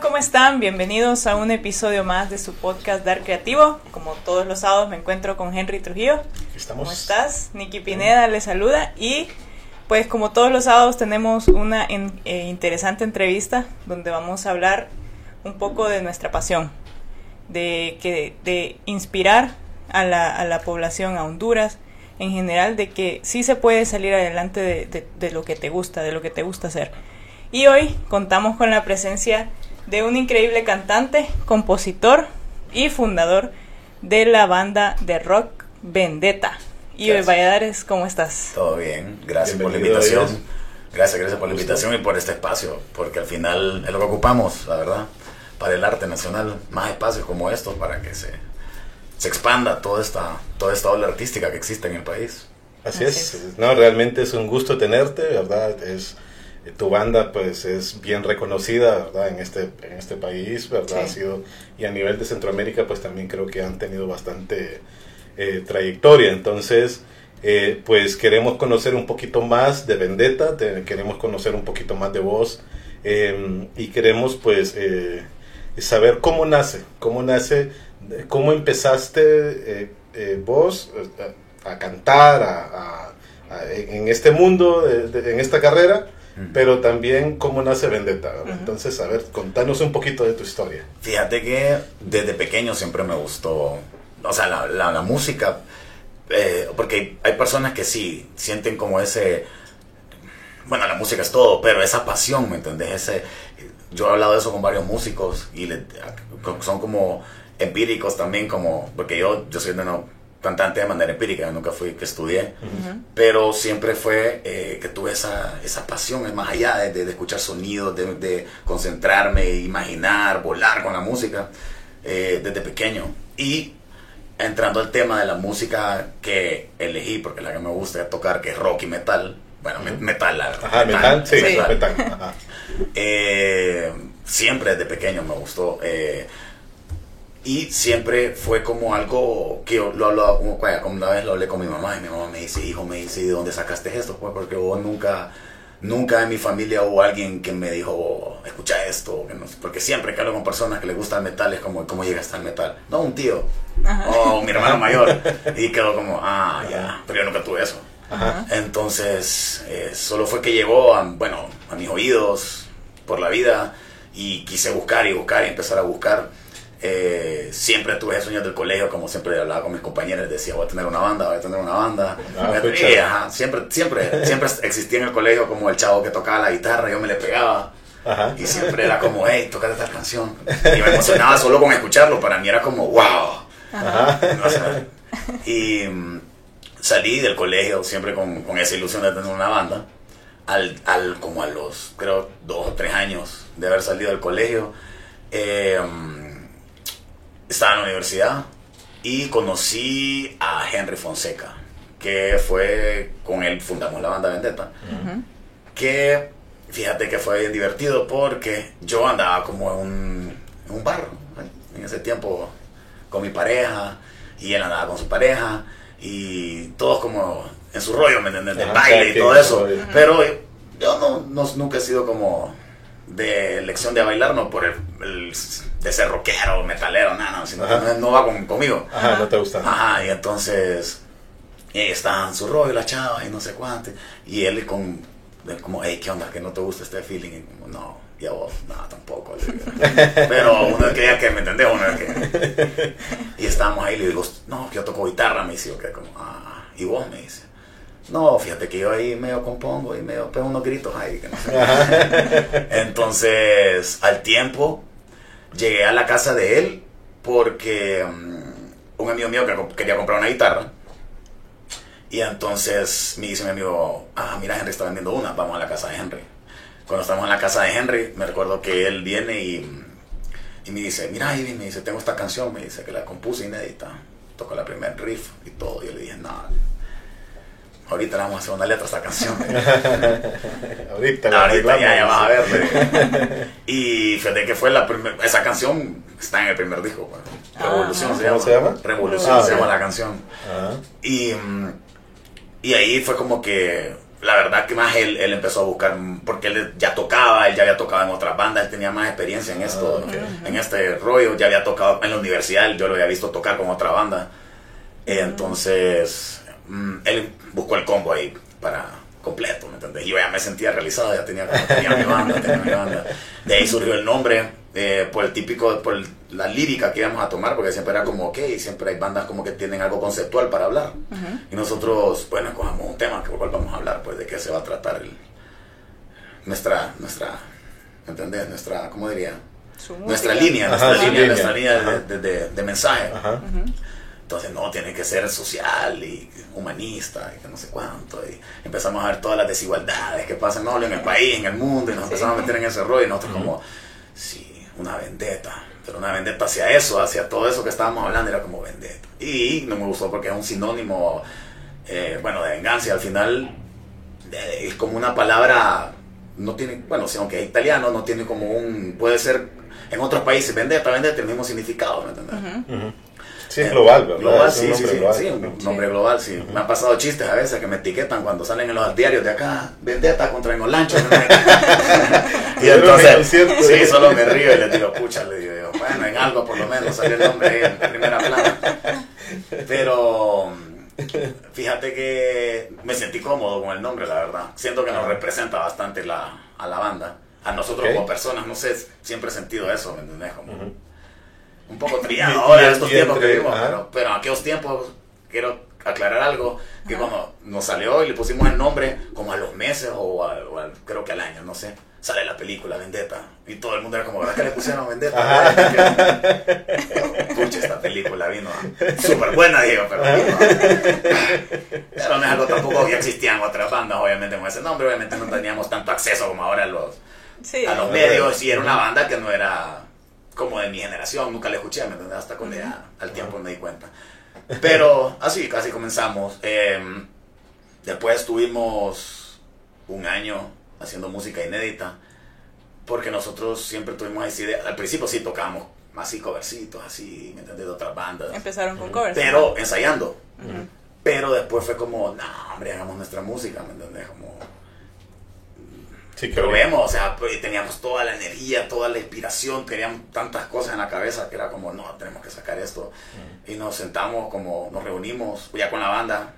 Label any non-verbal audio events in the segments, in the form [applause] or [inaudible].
¿cómo están? Bienvenidos a un episodio más de su podcast Dar Creativo. Como todos los sábados me encuentro con Henry Trujillo. Estamos. ¿Cómo estás? Nicky Pineda le saluda y pues como todos los sábados tenemos una en- eh, interesante entrevista donde vamos a hablar un poco de nuestra pasión, de, que, de inspirar a la, a la población, a Honduras en general, de que sí se puede salir adelante de, de- de lo que te gusta, de lo que te gusta hacer. Y hoy contamos con la presencia de un increíble cantante, compositor y fundador de la banda de rock Vendetta. Y. Valladares, ¿cómo estás? Todo bien, gracias por la invitación. Gracias, gracias por la invitación y por este espacio, porque al final es lo que ocupamos, la verdad, para el arte nacional, más espacios como estos para que se, se expanda toda esta, toda esta ola artística que existe en el país. Así, Así es. No, realmente es un gusto tenerte, ¿verdad? Es tu banda pues es bien reconocida, ¿verdad? En este en este país, ¿verdad? Sí. Ha sido y a nivel de Centroamérica pues también creo que han tenido bastante eh, trayectoria, entonces eh, pues queremos conocer un poquito más de Vendetta, te- queremos conocer un poquito más de vos eh, y queremos pues eh, saber cómo nace, cómo nace, eh, cómo empezaste eh, eh, vos eh, a, a cantar, a, a- a- en este mundo, de- de- en esta carrera, pero también cómo nace Vendetta. Entonces, a ver, contanos un poquito de tu historia. Fíjate que desde pequeño siempre me gustó, o sea, la, la- la música, eh, porque hay personas que sí sienten como ese, bueno, la música es todo, pero esa pasión, ¿me entendés? Ese, yo he hablado de eso con varios músicos y le- son como empíricos también, como, porque yo, yo soy de una cantante de manera empírica, nunca fui que estudié, pero siempre fue eh, que tuve esa, esa pasión, es más allá de, de escuchar sonidos, de, de concentrarme, imaginar, volar con la música eh, desde pequeño. Y entrando al tema de la música que elegí, porque la que me gusta tocar, que es rock y metal, bueno, metal, la Ajá, metal, sí, metal. Ajá. eh, siempre desde pequeño me gustó. eh, y siempre fue como algo que yo lo hablaba, como, una vez lo hablé con mi mamá y mi mamá me dice, hijo, me dice, ¿y de dónde sacaste esto? Pues porque vos nunca, nunca en mi familia hubo alguien que me dijo, escucha esto, que no sé", porque siempre que hablo con personas que les gusta el metal es como, ¿cómo llegaste al metal? No, un tío, o mi hermano mayor. [laughs] Y quedó como, ah, ya, pero yo nunca tuve eso. Ajá. Entonces, eh, solo fue que llegó a, bueno, a mis oídos por la vida y quise buscar y buscar y empezar a buscar. Eh, siempre tuve sueños del colegio, como siempre hablaba con mis compañeros, decía, voy a tener una banda, voy a tener una banda. Ah, y, ajá, siempre, siempre, siempre existía en el colegio como el chavo que tocaba la guitarra, yo me le pegaba. Ajá. Y siempre era como, hey, tocate esta canción. Y me emocionaba solo con escucharlo, para mí era como, wow. Ajá. Y mm, salí del colegio siempre con, con esa ilusión de tener una banda. Al, al, como a los, creo, dos o tres años de haber salido del colegio, eh, mm, estaba en la universidad y conocí a Henry Fonseca, que fue, con él fundamos la banda Vendetta que fíjate que fue bien divertido porque yo andaba como en un, en un bar ¿eh? en ese tiempo con mi pareja y él andaba con su pareja y todos como en su rollo, ¿me entiendes? Del baile y todo eso. Pero yo no, no- nunca he sido como de elección de bailar, no por el, el- de ser rockero, metalero, nada, no, sino no, no va con- conmigo. Ajá, no te gusta. Ajá, y entonces y ahí estaban su rollo, la chava y no sé cuánto. Y él con, como, hey, ¿qué onda? ¿Que no te gusta este feeling? Y como, no, y a vos, no, tampoco. [laughs] Pero uno quería que me entendés, uno que... Y estábamos ahí le digo, no, que yo toco guitarra, me dice, que como, ah, y vos me dice. No, fíjate que yo ahí medio compongo y medio pego unos gritos ahí. Que no sé qué". Entonces, al tiempo, llegué a la casa de él porque mm, un amigo mío que quería comprar una guitarra. Y entonces me dice mi amigo, ah, mira, Henry está vendiendo una, vamos a la casa de Henry. Cuando estamos en la casa de Henry, me recuerdo que él viene y, y me dice, mira, Ivy, me dice, tengo esta canción, me dice que la compuse inédita. Toco la primer riff y todo. Y yo le dije, no, ahorita le vamos a hacer una letra a esta canción. [laughs] Ahorita, la Ahorita ya, ya vas a ver. [laughs] y fíjate que fue la primera. Esa canción está en el primer disco. pues. Ah, Revolución ajá. se, ¿Cómo llama. se llama? Revolución Ah, se llama la canción. Ajá. Y, mm, y ahí fue como que la verdad que más él, él empezó a buscar, porque él ya tocaba, él ya había tocado en otras bandas, él tenía más experiencia en esto, Ah, ok. en este rollo, ya había tocado en la universidad, yo lo había visto tocar con otra banda. Entonces, mm, él buscó el combo ahí para completo, ¿me entendés? Y yo ya me sentía realizado, ya tenía, tenía mi banda, tenía mi banda. De ahí surgió el nombre, eh, por el típico, por el- la lírica que íbamos a tomar, porque siempre era como, ok, siempre hay bandas como que tienen algo conceptual para hablar. Y nosotros, bueno, cogamos un tema por cual vamos a hablar, pues de qué se va a tratar el- nuestra, nuestra, ¿me entendés? Nuestra, ¿cómo diría? Nuestra línea, Ajá, nuestra línea, línea. nuestra línea de, de- de- de mensaje. Ajá. Entonces, no, tiene que ser social y humanista y que no sé cuánto. Y empezamos a ver todas las desigualdades que pasan no, en el país, en el mundo, y nos Sí. empezamos a meter en ese rollo. Y nosotros, como, sí, una vendetta. Pero una vendetta hacia eso, hacia todo eso que estábamos hablando, era como vendetta. Y no me gustó porque es un sinónimo, eh, bueno, de venganza. y Al final, eh, es como una palabra, no tiene, bueno, si aunque es italiano, no tiene como un, puede ser en otros países, vendetta, vendetta, el mismo significado, ¿me entiendes? Ujú. Sí, es global, ¿verdad? Global, sí, sí, sí, global. sí, un nombre global, sí. Me han pasado chistes a veces que me etiquetan cuando salen en los diarios de acá, vendetta contra Enolancho. [laughs] y entonces, sí, solo me río y les digo, pucha, le digo yo, bueno, en algo por lo menos salió el nombre ahí en primera plana. Pero fíjate que me sentí cómodo con el nombre, la verdad. Siento que nos representa bastante la, a la banda. A nosotros como personas, no sé, siempre he sentido eso, ¿me entendés? Como. Un poco [laughs] trillado ahora en estos tiempos entre- que vivimos, pero, pero en aquellos tiempos quiero aclarar algo, que cuando nos salió y le pusimos el nombre, como a los meses o, a- o creo que al año, no sé, sale la película Vendetta y todo el mundo era como, ¿verdad que le pusieron Vendetta? [laughs] Pucha, esta película vino súper buena, digo, pero vino. Pero no es algo tampoco que existían otras bandas, obviamente, con ese nombre, obviamente no teníamos tanto acceso como ahora a los, Sí. a los medios y era una banda que no era como de mi generación, nunca la escuché, ¿me entiendes? Hasta cuando ya al tiempo me di cuenta. Pero así casi comenzamos. Eh, después tuvimos un año haciendo música inédita, porque nosotros siempre tuvimos esa idea. Al principio sí tocábamos así covercitos, así, ¿me entiendes? De otras bandas. Empezaron con covers. Pero ensayando. Ujú. Pero después fue como, no, hombre, hagamos nuestra música, ¿me entiendes? Como, Sí, que probemos, o sea, pues, teníamos toda la energía, toda la inspiración, teníamos tantas cosas en la cabeza que era como, no, tenemos que sacar esto. Y nos sentamos, como nos reunimos ya con la banda,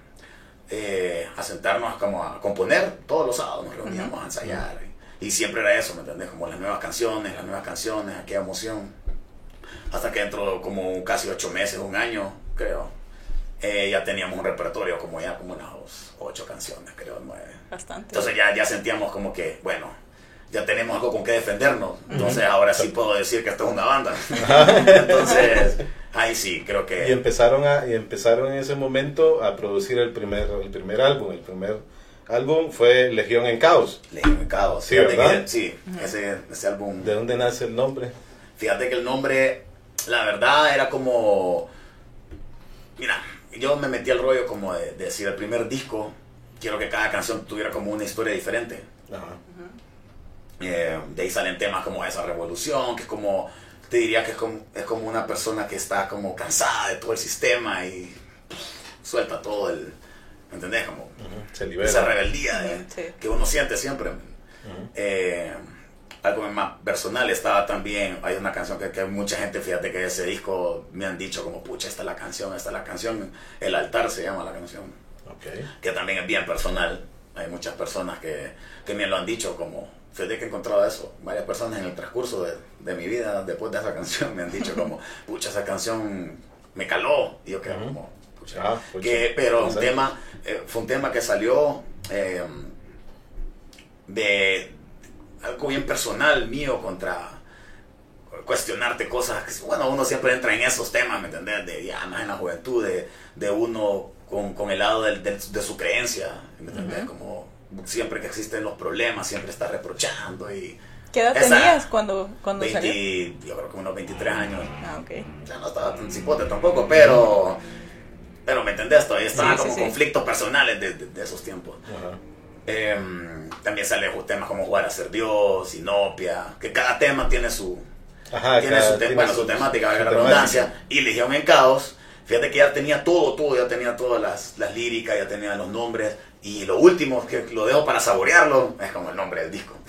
eh, a sentarnos como a componer todos los sábados, nos reuníamos a ensayar. Y, y siempre era eso, ¿me entendés? Como las nuevas canciones, las nuevas canciones, aquella emoción. Hasta que dentro de como casi ocho meses, un año, creo, eh, ya teníamos un repertorio como ya como unas ocho canciones, creo, nueve. Bastante. Entonces ya, ya sentíamos como que, bueno, ya tenemos algo con qué defendernos. Entonces ahora sí puedo decir que esto es una banda. [laughs] Entonces, ahí sí, creo Y que... empezaron, a, y empezaron en ese momento a producir el primer, el primer álbum. El primer álbum fue Legión en Caos. Legión de Caos. Sí, Fíjate ¿verdad? que- sí, ese, ese álbum. ¿De dónde nace el nombre? Fíjate que el nombre, la verdad, era como... Mira, yo me metí al rollo como de, de decir el primer disco, quiero que cada canción tuviera como una historia diferente. Ajá. Eh, de ahí salen temas como esa revolución, que es como, te diría que es como, es como una persona que está como cansada de todo el sistema y pff, suelta todo el, ¿me entendés? Como. Se libera. esa rebeldía de- Ujú, sí. que uno siente siempre. Eh, algo más personal estaba también, hay una canción que, que mucha gente, fíjate que ese disco me han dicho como, pucha, esta es la canción, esta es la canción, El altar se llama la canción Ok. que también es bien personal. Hay muchas personas que, que me lo han dicho como, fíjate que he encontrado eso. Varias personas en el transcurso de, de mi vida, después de esa [laughs] canción, me han dicho como, pucha, esa canción me caló. Y yo Ujú. como, pucha. Ah, pucha. que, pero un tema, eh, fue un tema que salió eh, de algo bien personal mío contra cuestionarte cosas. que, Bueno, uno siempre entra en esos temas, ¿me entendés? De ya más en la juventud, de, de uno con, con el lado del- del- de su creencia, ¿me entendés? Como siempre que existen los problemas, siempre está reprochando y... ¿Qué edad esa- tenías cuando, cuando 20, salió? yo creo que unos 23 años. Ah, ok. Ya no estaba tan cipote tampoco, pero... Pero me entendés, todavía estaba Sí, sí, como sí. conflictos personales de, de- de esos tiempos. Ajá. Em, también salen temas como jugar a ser Dios, Sinopia, que cada tema tiene su, Ajá, tiene cada- su, tiene bueno, su su- temática, su valga la temática. redundancia, y Legión en Caos, Fíjate que ya tenía todo, todo, ya tenía todas las, las líricas, ya tenía los nombres. Y lo último, que lo dejo para saborearlo, es como el nombre del disco. [laughs]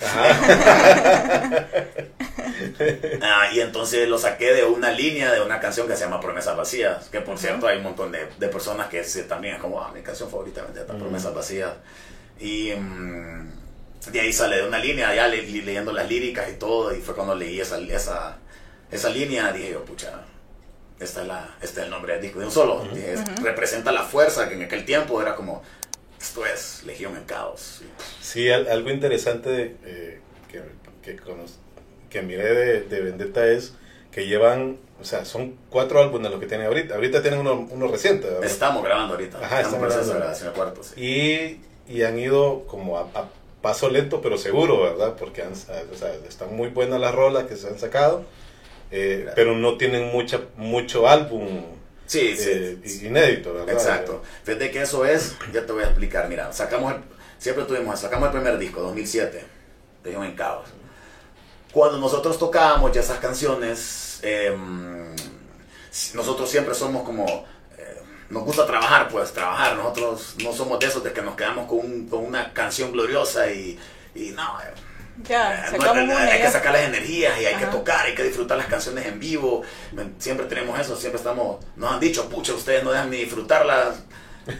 ah, y entonces lo saqué de una línea de una canción que se llama Promesas Vacías, que por cierto hay un montón de, de personas que se, también es como, ah, mi canción favorita es Promesas Vacías. Y mm, de ahí sale de una línea, ya le, leyendo las líricas y todo, y fue cuando leí esa, esa, esa línea, dije yo, pucha, esta es, la, este es el nombre del disco de un solo. Representa la fuerza que en aquel tiempo era como, esto es Legión en Caos. Sí, algo interesante eh, que, que, que, miré de, de, Vendetta es que llevan, o sea, son cuatro álbumes los que tienen ahorita. Ahorita tienen uno, uno reciente. Estamos grabando ahorita. Ajá, estamos, grabando. grabación cuarto, sí. y, y, han ido como a, paso lento pero seguro, ¿verdad? Porque han, o sea, están muy buenas las rolas que se han sacado eh, pero no tienen mucha, mucho álbum sí, eh, inédito, ¿verdad? Exacto. Fíjate que eso es, ya te voy a explicar, mira, sacamos, siempre tuvimos, sacamos el primer disco, 2007, de en Caos. Cuando nosotros tocábamos ya esas canciones, em, nosotros siempre somos como nos gusta trabajar, pues trabajar. Nosotros no somos de esos de que nos quedamos con, con una canción gloriosa y, y no, ya, hay que sacar las energías y hay que tocar, hay que disfrutar las canciones en vivo. Siempre tenemos eso, siempre estamos, nos han dicho, pucha, ustedes no dejan ni disfrutar las,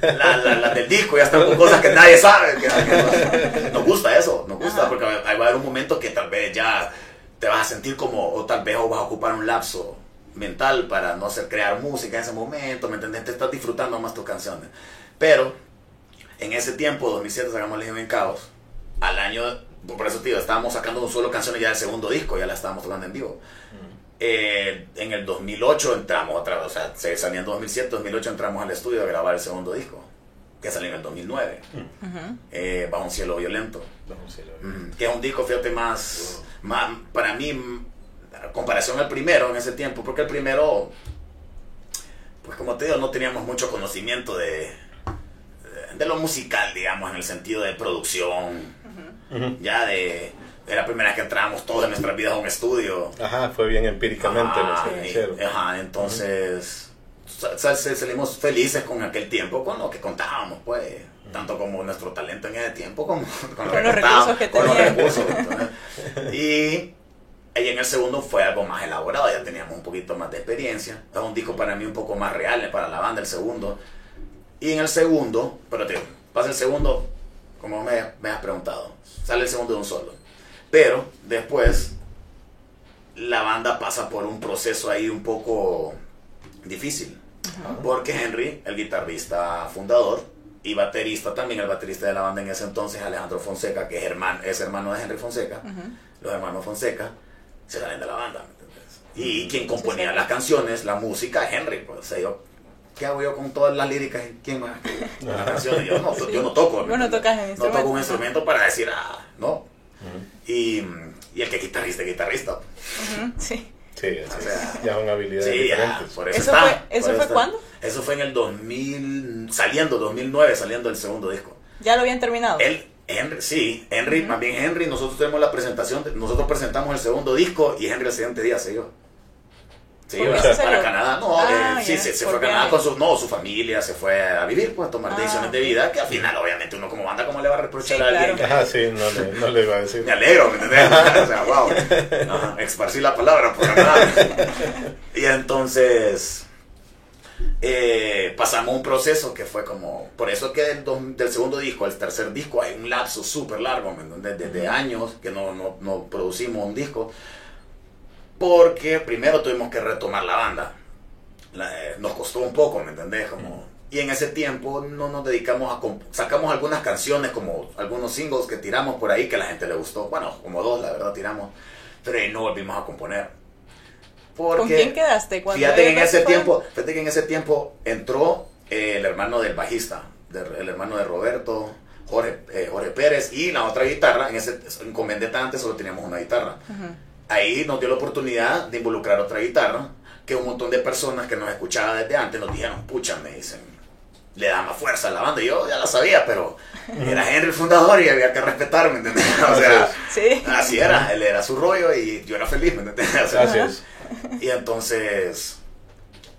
la, del disco, ya están con cosas que nadie sabe. nos, gusta eso, nos gusta, porque va a haber un momento que tal vez ya te vas a sentir como, o tal vez vas a ocupar un lapso mental para no hacer crear música en ese momento, ¿me entiendes? Te estás disfrutando más tus canciones. Pero en ese tiempo, 2007, sacamos Legión en Caos. Al año por eso, tío, estábamos sacando un solo canciones ya del segundo disco, ya la estábamos tocando en vivo. Eh, en el 2008 entramos otra vez, o sea, se salía en 2007, 2008 entramos al estudio a grabar el segundo disco, que salió en el 2009, eh, Bajo un cielo violento. que es un disco, fíjate, más, más, para mí, comparación al primero en ese tiempo, porque el primero, pues como te digo, no teníamos mucho conocimiento de, de lo musical, digamos, en el sentido de producción. Ya de, de, la primera vez que entramos todos en nuestras vidas a un estudio. Ajá, fue bien empíricamente Ajá, entonces salimos felices con aquel tiempo, con lo que contábamos, pues, tanto como nuestro talento en ese tiempo, como con, los recursos que teníamos. y, y en el segundo fue algo más elaborado, ya teníamos un poquito más de experiencia. Es un disco para mí un poco más real para la banda, el segundo. Y en el segundo, pero te pasa el segundo, como me, me has preguntado sale el segundo de un solo. Pero después la banda pasa por un proceso ahí un poco difícil. Porque Henry, el guitarrista fundador y baterista también, el baterista de la banda en ese entonces, Alejandro Fonseca, que es hermano, es hermano de Henry Fonseca, los hermanos Fonseca, se salen de la banda. Y quien componía las canciones, la música, Henry. Pues, o sea, yo ¿qué hago yo con todas las líricas? ¿Quién más? Las canciones. Yo no, yo no toco. no tocas No toco un instrumento para decir, ah, no. y, y, el que guitarrista, guitarrista. Sí. Sí, o sea, ya son habilidades sí, Ya, por eso, ¿Eso está, fue, ¿eso fue cuándo? Eso fue en el 2000, saliendo, 2009, saliendo el segundo disco. ¿Ya lo habían terminado? Él, Henry, sí, Henry, más bien Henry, nosotros tenemos la presentación, nosotros presentamos el segundo disco y Henry el siguiente día se dio. Sí, para Canadá, no, ah, eh, sí, se, fue a Canadá con su, no, su familia, se fue a vivir, pues a tomar ah, decisiones de vida, que al final, obviamente, uno como banda, ¿cómo le va a reprochar a alguien? Ah, sí, no le, no le iba a decir. Me alegro, ¿me entiendes? [laughs] o sea, wow, esparcí la palabra por Canadá. y entonces, eh, pasamos un proceso que fue como, por eso que del, del segundo disco al tercer disco hay un lapso súper largo, ¿me? Desde años que no, no, no producimos un disco porque primero tuvimos que retomar la banda. Eh, nos costó un poco, ¿me entendés? Como, y en ese tiempo no nos dedicamos a... Sacamos algunas canciones, como algunos singles que tiramos por ahí que a la gente le gustó. Bueno, como dos, la verdad, tiramos. Pero no volvimos a componer. Porque, ¿Con quién quedaste? Fíjate que, en ese tiempo, fíjate que en ese tiempo entró eh, el hermano del bajista, el hermano de Roberto, Jorge, eh, Jorge Pérez, y la otra guitarra. En ese en Comendeta antes solo teníamos una guitarra ahí nos dio la oportunidad de involucrar otra guitarra, que un montón de personas que nos escuchaban desde antes nos dijeron, pucha, me dicen, le da más fuerza a la banda. Yo ya la sabía, pero era Henry el fundador y había que respetarme, ¿entendés? [laughs] O sea, así era, él era su rollo y yo era feliz, ¿me entendés? [laughs] O sea, Y entonces,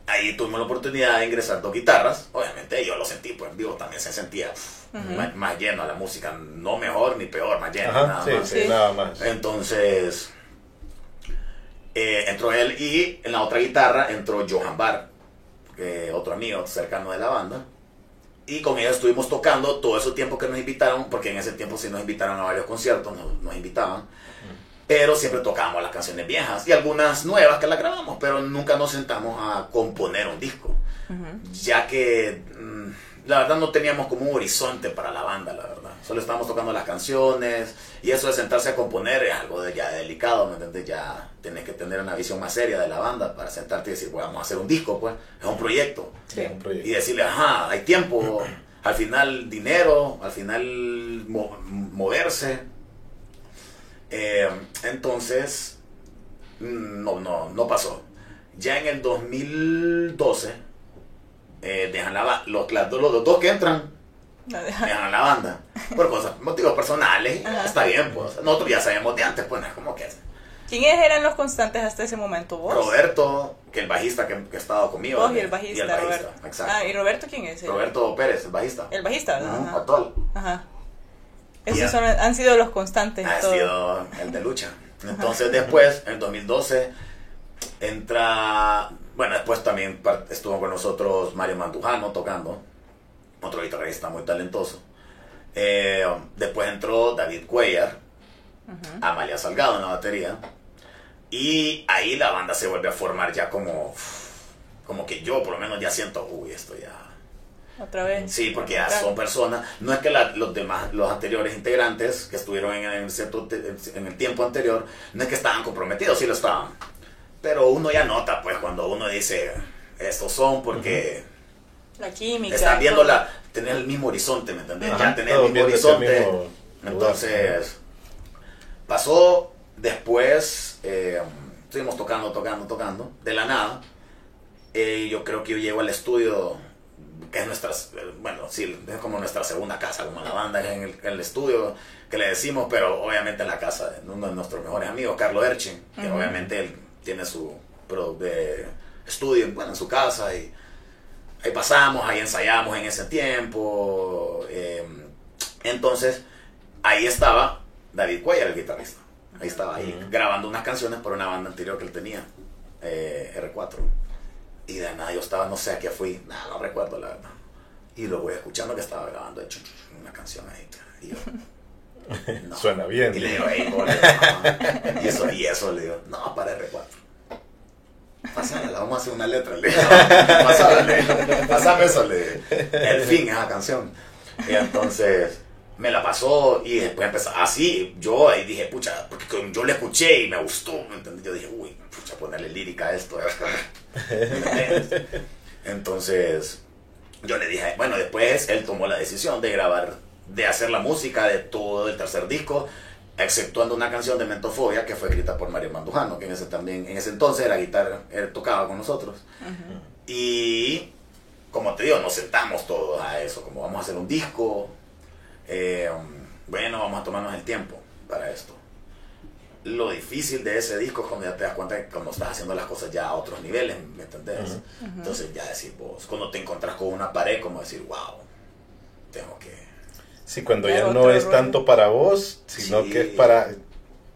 ahí tuvimos la oportunidad de ingresar dos guitarras. Obviamente yo lo sentí, pues en vivo también se sentía más, más lleno a la música. No mejor ni peor, más lleno. Ajá, nada sí, más. sí, Sí. nada más. Entonces, eh, entró él y en la otra guitarra entró Johan Barr, que otro amigo cercano de la banda. Y con ellos estuvimos tocando todo ese tiempo que nos invitaron, porque en ese tiempo sí nos invitaron a varios conciertos, nos, nos invitaban. Pero siempre tocábamos las canciones viejas y algunas nuevas que las grabamos, pero nunca nos sentamos a componer un disco. Ya que mm, la verdad no teníamos como un horizonte para la banda, la verdad. Solo estábamos tocando las canciones y eso de sentarse a componer es algo de- ya delicado, ¿me entiendes? Ya tienes que tener una visión más seria de la banda para sentarte y decir, bueno, vamos a hacer un disco, pues, es un proyecto. Sí. Un proyecto. Y decirle, ajá, hay tiempo, [clears throat] al final dinero, al final mo- moverse. Eh, entonces, no, no, no pasó. Ya en el 2012, eh, dejan la los, las dos- los dos que entran, dejan la banda. Por cosas, motivos personales, y Ajá. está bien, pues. Nosotros ya sabemos de antes, pues, no es como que... ¿Quiénes eran los constantes hasta ese momento? ¿Vos? Roberto, que el bajista que, que ha estado conmigo. Vos y eh, el bajista, Roberto. exacto. Ah, ¿y Roberto quién es? Roberto Pérez, el bajista. El bajista, Ajá. actual. Ajá. Esos son, han sido los constantes. Ha todo. sido el de lucha. Entonces después, en 2012, entra... Bueno, después también estuvo con nosotros Mario Mandujano tocando, otro guitarrista muy talentoso. Eh, después entró David Cuellar. Amalia Salgado en la batería. Y ahí la banda se vuelve a formar ya como... Como que yo por lo menos ya siento, uy, esto ya... Otra vez. Sí, porque ya Claro. son personas. No es que la- los demás, los anteriores integrantes que estuvieron en el, cierto te- en el tiempo anterior, no es que estaban comprometidos, sí lo estaban. Pero uno ya nota, pues, cuando uno dice, estos son porque La química. están viendo la, tener el mismo horizonte, ¿me entendés? Ajá, ya tener el mismo horizonte. mismo. Entonces, pasó después, eh, estuvimos tocando, tocando, tocando, de la nada. eh, yo creo que yo llego al estudio, que es nuestra, bueno, sí, es como nuestra segunda casa, como la banda, es en el, el estudio que le decimos, pero obviamente en la casa de uno de nuestros mejores amigos, Carlos Erchin, que obviamente él tiene su de estudio bueno, en su casa y ahí pasamos, ahí ensayamos en ese tiempo. eh, entonces, ahí estaba David Cuellar, el guitarrista. Ahí estaba ahí grabando unas canciones por una banda anterior que él tenía, eh, R4. Y de nada, yo estaba, no sé a qué fui, nada, no recuerdo la verdad. Y lo voy escuchando que estaba grabando una canción ahí. Y yo, [laughs] no. Suena bien. Y le digo, hey, no. Y eso, y eso, le digo, no, para R4. Pásamela, vamos a hacer una letra. Le digo, [laughs] Pásame, eso, le digo. El fin, esa canción. Y entonces me la pasó y después empezó así. Yo ahí dije, pucha, porque yo le escuché y me gustó. ¿me entendés? Yo dije, uy, pucha, ponerle lírica a esto. [laughs] Entonces yo le dije, bueno, después él tomó la decisión de grabar, de hacer la música de todo el tercer disco, exceptuando una canción de Mentofobia que fue escrita por Mario Mandujano, que en ese también, en ese entonces era guitarra, él tocaba con nosotros. Ujú. Y como te digo, nos sentamos todos a eso, como vamos a hacer un disco, eh, bueno, vamos a tomarnos el tiempo para esto. Lo difícil de ese disco es cuando ya te das cuenta que cuando estás haciendo las cosas ya a otros niveles, ¿me entendés? Ujú. Entonces ya decir vos, cuando te encontrás con una pared, como decir, wow, tengo que... Sí, cuando ya no otro es rollo. tanto para vos, sino Sí. que es para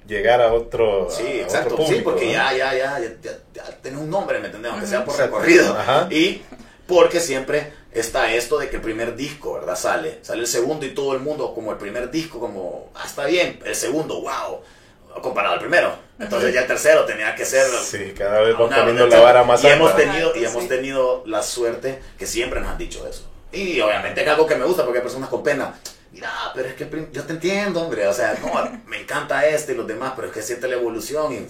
llegar a otro, Sí, a otro exacto, público, sí, porque ¿no? ya, ya, ya, ya, ya, ya tenés un nombre, ¿me entendés? Aunque sea por Exacto. recorrido. Ajá. Y porque siempre está esto de que el primer disco, ¿verdad? Sale, sale el segundo y todo el mundo como el primer disco, como, ah, está bien, el segundo, wow, comparado al primero. Entonces ya el tercero tenía que ser... Sí, cada vez va una- poniendo la vara más y hemos tenido y hemos tenido la suerte que siempre nos han dicho eso. Y obviamente es algo que me gusta porque hay personas con pena. Mira pero es que yo te entiendo hombre o sea no, me encanta este y los demás pero es que siente la evolución y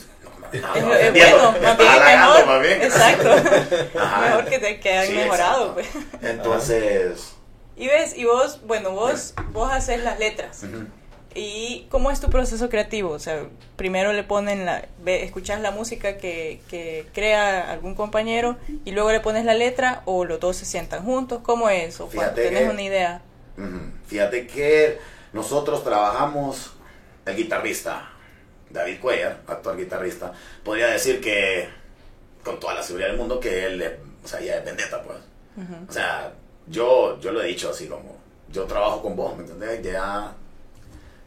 no, Es, es bueno, más bien mejor. más bien. Exacto. [laughs] Ajá. mejor que te que han Sí, mejorado, pues. entonces [laughs] Y ves, y vos, bueno, vos, vos haces las letras. ujú. ¿Y cómo es tu proceso creativo? O sea, primero le ponen la, escuchas la música que, que crea algún compañero y luego le pones la letra o los dos se sientan juntos. ¿Cómo es? ¿O cuando Fíjate tenés que- una idea? Ujú. Fíjate que nosotros trabajamos, el guitarrista David Cuellar, actual guitarrista, podría decir que, con toda la seguridad del mundo, que él es o sea, ya es vendetta, pues. O sea, yo, yo lo he dicho así como, yo trabajo con vos, ¿me entendés? Ya,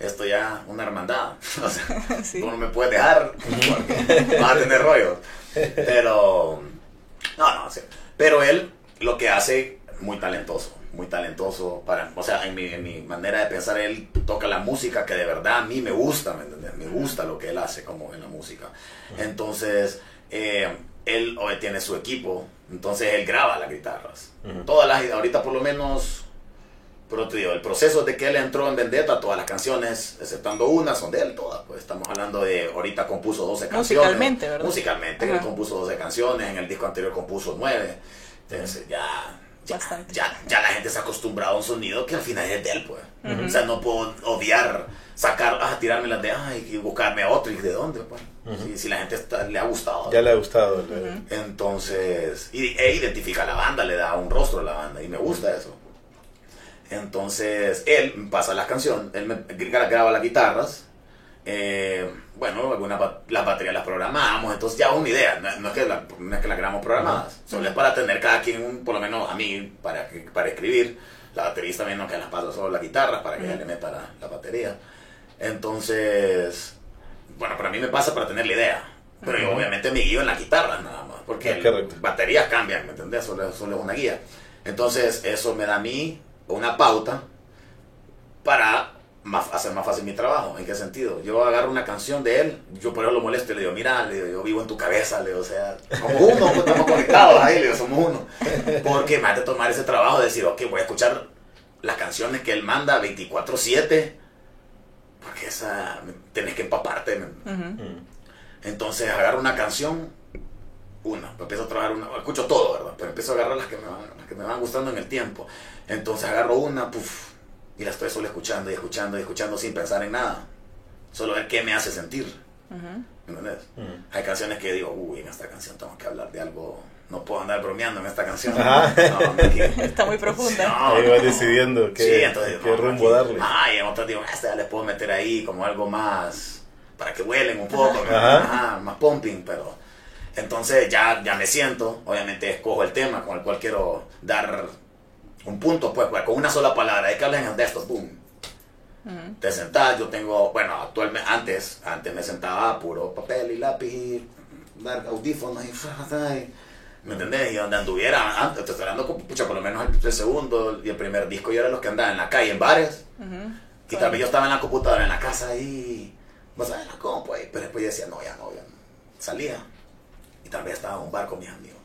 esto ya una hermandad. [laughs] O sea, [laughs] Sí. tú no me puedes dejar porque vas a tener rollo. Pero, no, no, sí. Pero él lo que hace, muy talentoso, muy talentoso. Para, o sea, en mi, en mi manera de pensar, él toca la música que de verdad a mí me gusta, ¿me entiendes? Me gusta lo que él hace como en la música. Entonces, eh, él hoy tiene su equipo, entonces él graba las guitarras. Ujú. Todas las, ahorita por lo menos, pero te digo, el proceso de que él entró en Vendetta, todas las canciones, exceptando una, son de él todas. Pues estamos hablando de, ahorita compuso 12 canciones. Musicalmente, ¿verdad? Musicalmente, Ajá. él compuso 12 canciones, en el disco anterior compuso 9. Entonces ya, ya, Bastante. ya, ya la gente se ha acostumbrado a un sonido que al final es de él, pues. O sea, no puedo odiar, sacar, ah, tirarme las de, ay, y buscarme a otro, y de dónde, pues. si, si la gente está- le ha gustado. Ya le ha gustado. le- Entonces, y, e identifica a la banda, le da un rostro a la banda, y me gusta eso. Entonces, él me pasa las canciones, él me gra- graba las guitarras, eh, bueno, algunas ba- las baterías las programamos, entonces ya es una idea, no, no es que la- no es que las grabamos programadas, solo es para tener cada quien, un- por lo menos a mí, para, para escribir, la baterista también, no que las paso solo las guitarras, para que ella le meta la, la batería. Entonces, bueno, para mí me pasa para tener la idea, pero yo obviamente me guío en las guitarras nada más, porque baterías cambian, ¿me entendés? Solo, solo es una guía. Entonces, eso me da a mí una pauta para más, hacer más fácil mi trabajo. ¿En qué sentido? Yo agarro una canción de él, yo por eso lo molesto y le digo, mira, le digo, yo vivo en tu cabeza, le digo, o sea, como uno, pues, estamos conectados ahí, le digo, somos uno. Porque me hace tomar ese trabajo de decir, ok, voy a escuchar las canciones que él manda 24-7, porque esa, tenés que empaparte. ¿me- Ujú. Mm. entonces agarro una canción, una, empiezo a trabajar una, escucho todo, ¿verdad? Pero empiezo a agarrar las que me van, las que me van gustando en el tiempo. Entonces agarro una, puff, y la estoy solo escuchando y escuchando y escuchando sin pensar en nada. Solo ver qué me hace sentir, Ujú. ¿entendés? Mm. Hay canciones que digo, uy, en esta canción tengo que hablar de algo, no puedo andar bromeando en esta canción. [laughs] No, no, aquí- Está muy profunda. No, Ahí vas decidiendo qué, Sí, entonces, qué no, rumbo aquí- darle. Ah, y en otras digo, esta ya les puedo meter ahí como algo más para que huelen un poco, Ajá. Ajá, más pumping, pero entonces ya, ya me siento, obviamente escojo el tema con el cual quiero dar un punto, pues, pues, con una sola palabra, hay que hablar de esto, boom. Te sentás, yo tengo, bueno, actualmente, antes, antes me sentaba puro papel y lápiz, y dar audífonos y, ¿me entendés? Y donde anduviera, antes, te estoy hablando, con- pucha, por lo menos el, el segundo y el primer disco, yo era los que andaban en la calle, en bares, y también yo estaba en la computadora, en la casa ahí, vas a ver la compu ahí, pero después yo decía, no, ya no, ya no. salía, y también estaba en un bar con mis amigos.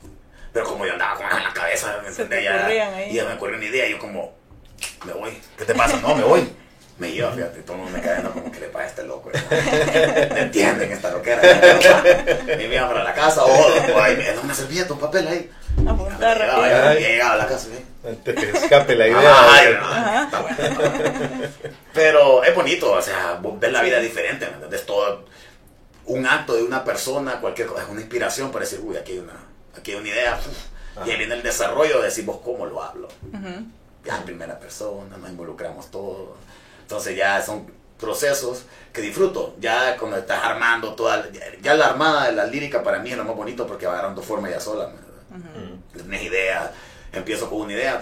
Pero como yo andaba con eso en la cabeza, ¿me entendés? Ya- y ya me ocurrió una idea, y yo como, me voy, ¿qué te pasa? No, me voy. Me iba, fíjate, todo el mundo me cae viendo como que le pasa a este loco. No entienden esta loquera. Y me iba para la casa, o, o ahí me da una servilleta, un papel ahí. Apuntar Ya llegaba, rápido. ya, Ay. ya llegaba a la casa, ¿sí? Antes que escape la idea. Ay, no, está bueno. Pero es bonito, o sea, vos ves la vida diferente, ¿me entiendes? Todo un acto de una persona, cualquier cosa, es una inspiración para decir, uy, aquí hay una, aquí hay una idea. Y ahí viene el desarrollo de decir, vos cómo lo hablo. Ya en primera persona, nos involucramos todos. Entonces ya son procesos que disfruto. Ya cuando estás armando toda, ya, ya la armada de la lírica para mí es lo más bonito porque va agarrando forma ya sola. ¿me entiendes? Mm. Tienes ideas, empiezo con una idea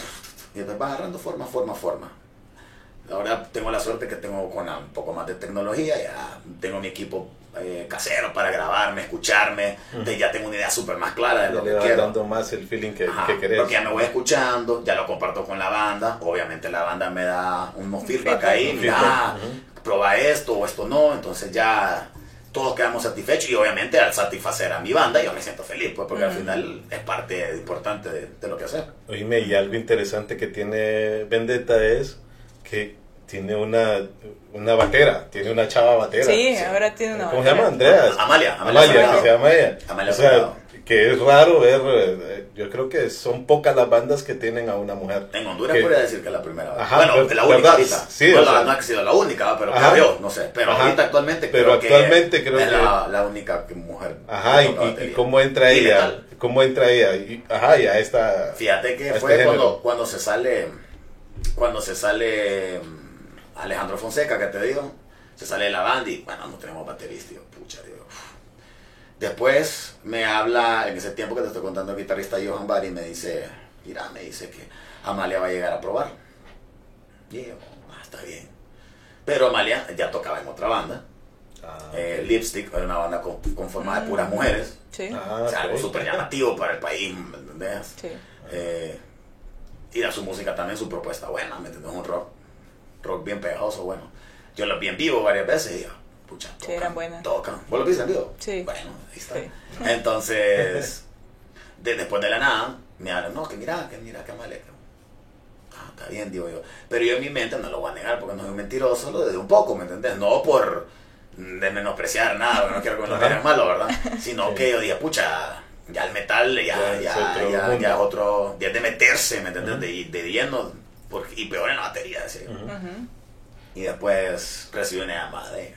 y después va agarrando forma, forma, forma. Ahora tengo la suerte que tengo con un poco más de tecnología, ya tengo mi equipo eh, casero para grabarme, escucharme, ya tengo una idea súper más clara de Ya lo le que quiero. dando más el feeling que, Ajá, que querés. Porque ya me voy escuchando, ya lo comparto con la banda, obviamente la banda me da unos feedback ahí, mira, prueba esto o esto no, entonces ya todos quedamos satisfechos y obviamente al satisfacer a mi banda yo me siento feliz, pues porque al Ujú. final es parte importante de, de lo que hacer. Oíme, y algo interesante que tiene Vendetta es que tiene una, una batera, tiene una chava batera. Sí, ahora tiene una. ¿Cómo se llama? Andreas. Amalia, Amalia Amalia, que se llama ella. Amalia o sea, que es raro ver, eh, yo creo que son pocas las bandas que tienen a una mujer. En Honduras Que- podría decir que es la primera. Ajá, bueno, pero- es la única ¿verdad? ahorita. Sí, Bueno, o sea- no ha sido la única, pero Ajá. creo yo, no sé. Pero Ajá. ahorita actualmente Pero creo actualmente que creo es que- la, la única que mujer. Ajá, y, y- cómo entra Y ella, metal. cómo entra ella, y, ajá, ya está. Fíjate que fue este cuando, cuando se sale cuando se sale Alejandro Fonseca, que te digo, se sale de la banda y bueno, no tenemos baterista, y yo, pucha, digo. Después me habla, en ese tiempo que te estoy contando, el guitarrista Johan Bari me dice, mira, me dice que Amalia va a llegar a probar. Y yo, ah, está bien. Pero Amalia ya tocaba en otra banda. Ah, Eh, Lipstick era una banda con- conformada de puras mujeres. Sí, ah, O sea, algo súper llamativo para el país, ¿me entendés? sí. Eh, y a su música también, su propuesta buena, ¿me entiendes? Un rock, rock bien pegajoso, bueno. Yo los vi en vivo varias veces y yo, pucha, tocan, eran buenas. Tocan. ¿Vos los viste en vivo? Sí. Bueno, ahí está. Sí. Entonces, [laughs] de- después de la nada, me hablan, no, que mira, que mira, que maleca. Ah, está bien, digo yo. Pero yo en mi mente no lo voy a negar porque no soy mentiroso, lo de un poco, ¿me entendés? No por de menospreciar nada, porque no quiero que me lo tengan malo, ¿verdad? [laughs] Sino Sí. que yo dije, pucha, ya el metal ya, Ya ya, es otro ya, mundo. ya es otro, ya es de meterse, ¿me entiendes? Ujú. de, de lleno, porque, y peor en la batería, decía yo. Ujú. Ujú. Y después recibí una llamada de.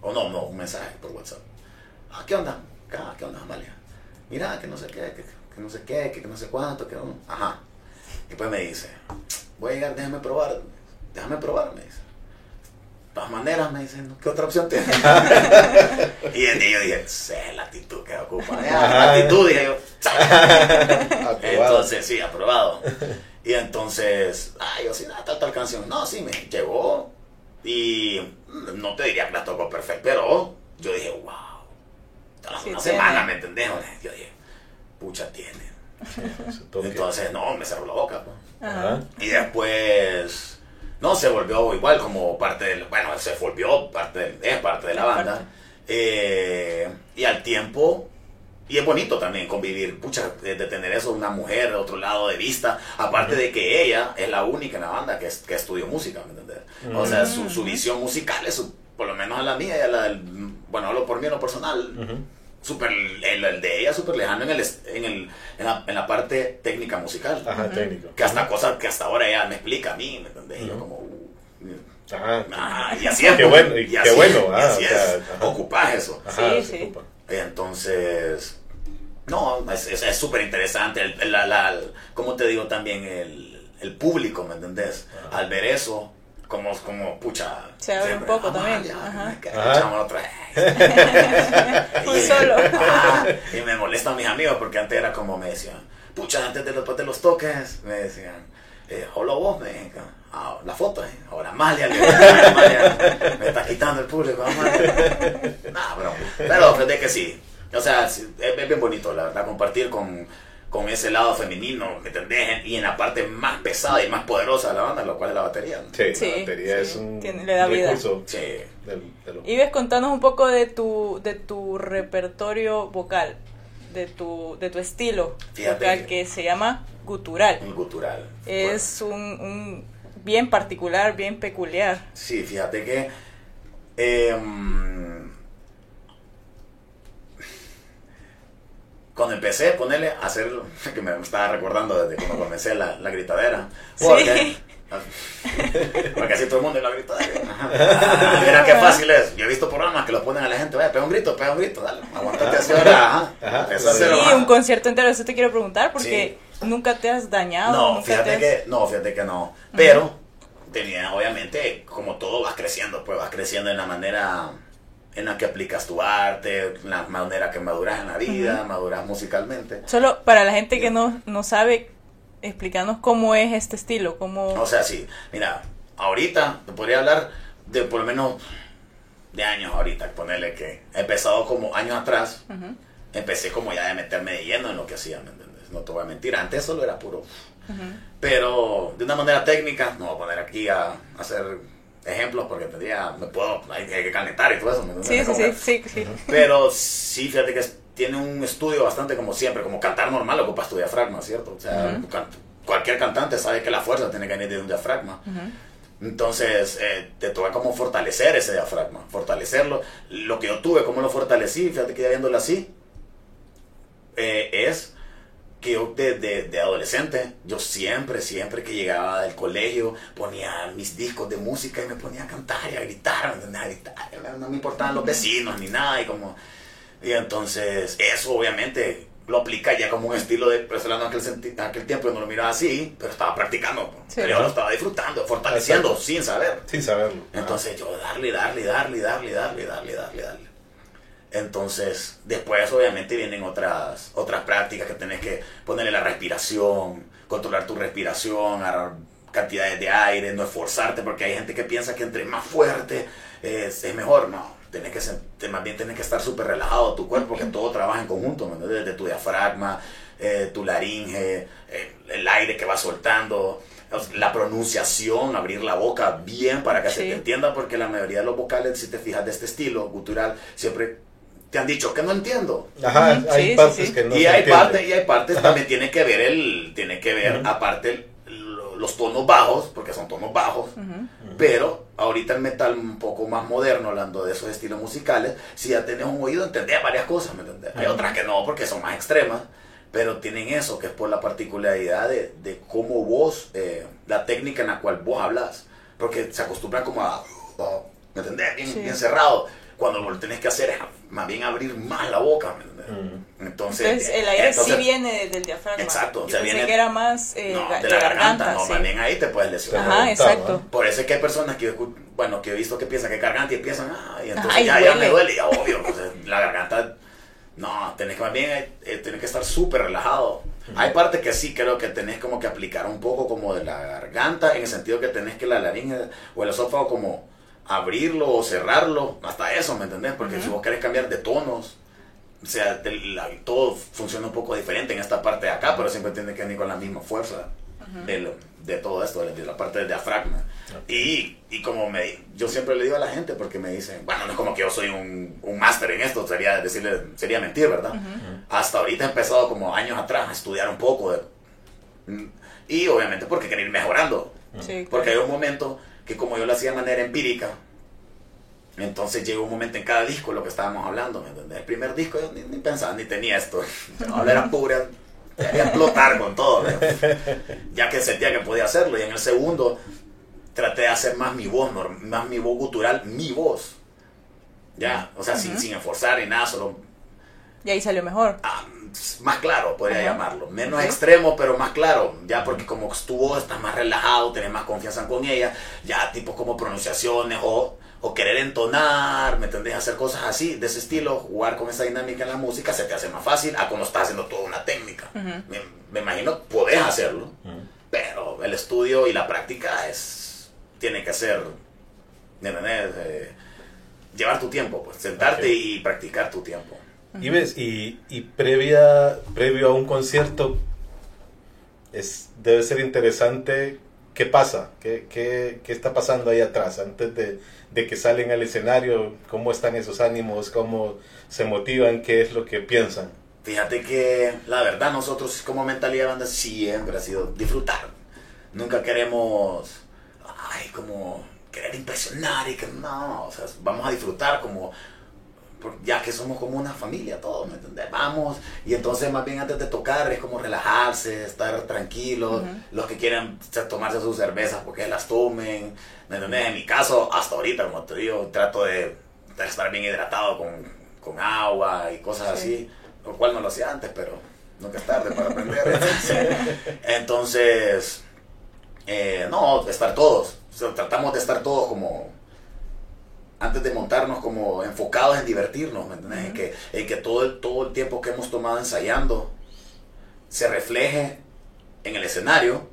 O no, no, un mensaje por WhatsApp. Ah, ¿qué onda? Ah, ¿Qué onda, Amalia? Mira, que no sé qué, que, que no sé qué, que, que no sé cuánto, que no. Ajá. Y después me dice, voy a llegar, déjame probar. Déjame probar, me dice. De todas maneras, me dice, ¿qué otra opción tienes? [laughs] y en yo dije, sé la actitud que ocupa. La actitud, dije yo. [laughs] Entonces, sí, aprobado. [laughs] Y entonces, ah, yo sí, nada, tal, tal canción. No, sí, me llegó. Y no te diría que la tocó perfecto, pero yo dije, wow. Sí, una tiene. semana, ¿me entendés? Yo dije, pucha, tiene. Entonces, no, me cerró la boca. pues. Ajá. Y después, no, se volvió igual como parte del, bueno, se volvió parte del, es parte de la banda. parte. Eh, y al tiempo, y es bonito también convivir, pucha, de, de tener eso, una mujer de otro lado de vista, aparte de que ella es la única en la banda que, es- que estudió música, ¿me entiendes? O sea, su, su visión musical es, su- por lo menos a la mía y a la del, bueno, hablo por mí en lo personal, Ujú. super, el, el de ella súper lejano en, el, en, el, en, la, en la parte técnica musical. Ajá, técnico. Que hasta cosas que hasta ahora ella me explica a mí, ¿me entendés? Y yo como... uh, Ajá. ah, y así es. Qué bueno, y y qué así- bueno, y ah, así o sea, es. ajá. Ocupás eso. Ajá, Sí, se sí. ocupa. Entonces... No, es súper interesante. El, el- la- la- como te digo también, el, el público, ¿me entendés? Al ver eso, como, como pucha... Se abre un poco "Amalia, también, Ajá. echamos otra vez". Un solo. Ajá, y me molestan mis amigos porque antes era como me decían, pucha, antes de los, de los toques, me decían, eh, hola vos, me dijeron, "Ah, la foto, eh. ahora Amalia, le digo, "Ay, Amalia, me está quitando el público, Amalia. [laughs] Nah, pero, pero fíjate que sí, o sea, es, es bien bonito, la verdad, compartir con, con ese lado femenino, ¿me entendés? Y en la parte más pesada y más poderosa de la banda, lo cual es la batería. ¿no? Sí, Sí, la batería sí. es un Tiene- le da vida. recurso Sí. del, de lo- Y ves, contanos un poco de tu, de tu repertorio vocal, de tu, de tu estilo Fíjate vocal que- que se llama gutural. Un gutural. Es un, un bien particular, bien peculiar. Sí, fíjate que eh, cuando empecé a ponerle a hacer, [laughs] que me estaba recordando desde cuando comencé la, la gritadera. Porque, [laughs] porque así todo el mundo es la gritadera. Ajá. [laughs] Mira qué fácil es. Yo he visto programas que los ponen a la gente, vaya, pega un grito, pega un grito, dale, aguantate así ahora. Ajá. Sí, hacerlo, ajá. un concierto entero, eso te quiero preguntar porque nunca te has dañado. No, nunca fíjate te has- que no, fíjate que no. Pero tenía, obviamente, como todo vas creciendo, pues vas creciendo en la manera en la que aplicas tu arte, en la manera que maduras en la vida, maduras musicalmente. Solo para la gente que no, no sabe, explícanos cómo es este estilo, cómo... O sea, sí, mira, ahorita te podría hablar de por lo menos de años ahorita, ponerle que he empezado como años atrás, empecé como ya de meterme de lleno en lo que hacía, ¿me entiendes? No te voy a mentir, antes solo era puro pero de una manera técnica, no voy a poner aquí a, a hacer ejemplos porque tendría, me puedo, hay, que calentar y todo eso. ¿me? Sí, sí, sí, sí, sí. Pero sí, fíjate que es- tiene un estudio bastante como siempre, como cantar normal ocupas tu diafragma, ¿cierto? O sea, Ujú. can- cualquier cantante sabe que la fuerza tiene que venir de un diafragma. Ujú. Entonces, eh, te toca como fortalecer ese diafragma, fortalecerlo. Lo que yo tuve, cómo lo fortalecí, fíjate que ya viéndolo así, eh, es que yo desde de adolescente, yo siempre, siempre que llegaba del colegio, ponía mis discos de música y me ponía a cantar y a gritar. A gritar, no me importaban los vecinos ni nada, y como... Y entonces, eso obviamente lo aplica ya como un estilo de, hablando en aquel, aquel tiempo yo no lo miraba así, pero estaba practicando, Sí. pero yo lo estaba disfrutando, fortaleciendo, sin saber. Sin saberlo. Entonces yo darle, darle, darle, darle, darle, darle, darle, darle. Entonces, después obviamente vienen otras, otras prácticas que tenés que ponerle la respiración, controlar tu respiración, agarrar cantidades de aire, no esforzarte, porque hay gente que piensa que entre más fuerte es, es mejor. No, tenés que, ser- más bien tienes que estar súper relajado tu cuerpo, que todo trabaja en conjunto, ¿me entiendes? desde tu diafragma, eh, tu laringe, eh, el aire que va soltando, la pronunciación, abrir la boca bien para que se te entienda, porque la mayoría de los vocales, si te fijas de este estilo gutural, siempre te han dicho que no entiendo. Ajá, hay sí, partes sí. que no y, se hay parte, y hay partes también tiene que ver el tiene que ver Ujú. aparte el- lo- los tonos bajos porque son tonos bajos Ujú. pero ahorita el metal un poco más moderno hablando de esos estilos musicales si ya tenés un oído entendés varias cosas ¿me entendés? hay Ujú. otras que no porque son más extremas pero tienen eso que es por la particularidad de, de cómo vos eh, la técnica en la cual vos hablas porque se acostumbran como a a- ¿me entendés? bien, Sí. bien cerrado cuando lo tenés que hacer es más bien abrir más la boca. Ujú. entonces, Entonces el aire entonces- sí viene desde el diafragma. Exacto, Yo o sea, viene- que era más eh, no, de la garganta, no, sí. más bien ahí te puedes lesionar. Ajá, exacto. Por eso es que hay personas que, yo bueno, que he visto que piensan que es garganta y piensan, ah, y entonces Ay, ya, ya me duele, ya obvio, pues, la garganta, no, tenés que más bien, eh, eh, tenés que estar súper relajado. Hay partes que sí creo que tenés como que aplicar un poco como de la garganta, en el sentido que tenés que la laringe o el esófago como abrirlo o cerrarlo, hasta eso, ¿me entendés? Porque si vos querés cambiar de tonos, o sea, de la- todo funciona un poco diferente en esta parte de acá, pero siempre tiene que venir con la misma fuerza de, lo- de todo esto, de la parte del diafragma. Y, y como me, yo siempre le digo a la gente, porque me dicen, bueno, no es como que yo soy un, un máster en esto, sería decirle, sería mentir, ¿verdad? Hasta ahorita he empezado como años atrás a estudiar un poco. de- y obviamente porque quería ir mejorando. Sí, Porque hay claro. un momento que como yo lo hacía de manera empírica, entonces llegó un momento en cada disco, lo que estábamos hablando, ¿me entendés? El primer disco yo ni, ni pensaba, ni tenía esto. [laughs] Ahora era pura, quería explotar con todo, ya que sentía que podía hacerlo. Y en el segundo traté de hacer más mi voz, más mi voz gutural, mi voz. Ya, o sea, sin, sin esforzar y nada, solo Y ahí salió mejor. ah, más claro, podría Ajá. llamarlo. Menos extremo, pero más claro. Ya porque como tu voz estás más relajado, tenés más confianza con ella. Ya tipo como pronunciaciones o, o querer entonar, ¿me entendés? Hacer cosas así, de ese estilo, jugar con esa dinámica en la música, se te hace más fácil a cuando estás haciendo toda una técnica. Me, me imagino podés hacerlo, pero el estudio y la práctica es tiene que ser, ¿me entendés? Eh, llevar tu tiempo, pues sentarte y practicar tu tiempo. Y ves, y, y previa, previo a un concierto, es, debe ser interesante qué pasa, qué, qué, qué está pasando ahí atrás, antes de, de que salen al escenario, cómo están esos ánimos, cómo se motivan, qué es lo que piensan. Fíjate que la verdad nosotros como mentalidad de banda siempre ha sido disfrutar. Nunca queremos, ay, como querer impresionar y que no, o sea, vamos a disfrutar como, ya que somos como una familia todos, ¿me entendés? Vamos, y entonces más bien antes de tocar es como relajarse, estar tranquilos, los que quieran tomarse sus cervezas porque las tomen, ¿me entendés? En mi caso, hasta ahorita, como te digo, trato de, de estar bien hidratado con, con agua y cosas Sí. así, lo cual no lo hacía antes, pero nunca es tarde para aprender. [laughs] Entonces, eh, no, estar todos, o sea, tratamos de estar todos como antes de montarnos como enfocados en divertirnos, ¿me entiendes? En que, en que todo, el, todo el tiempo que hemos tomado ensayando se refleje en el escenario,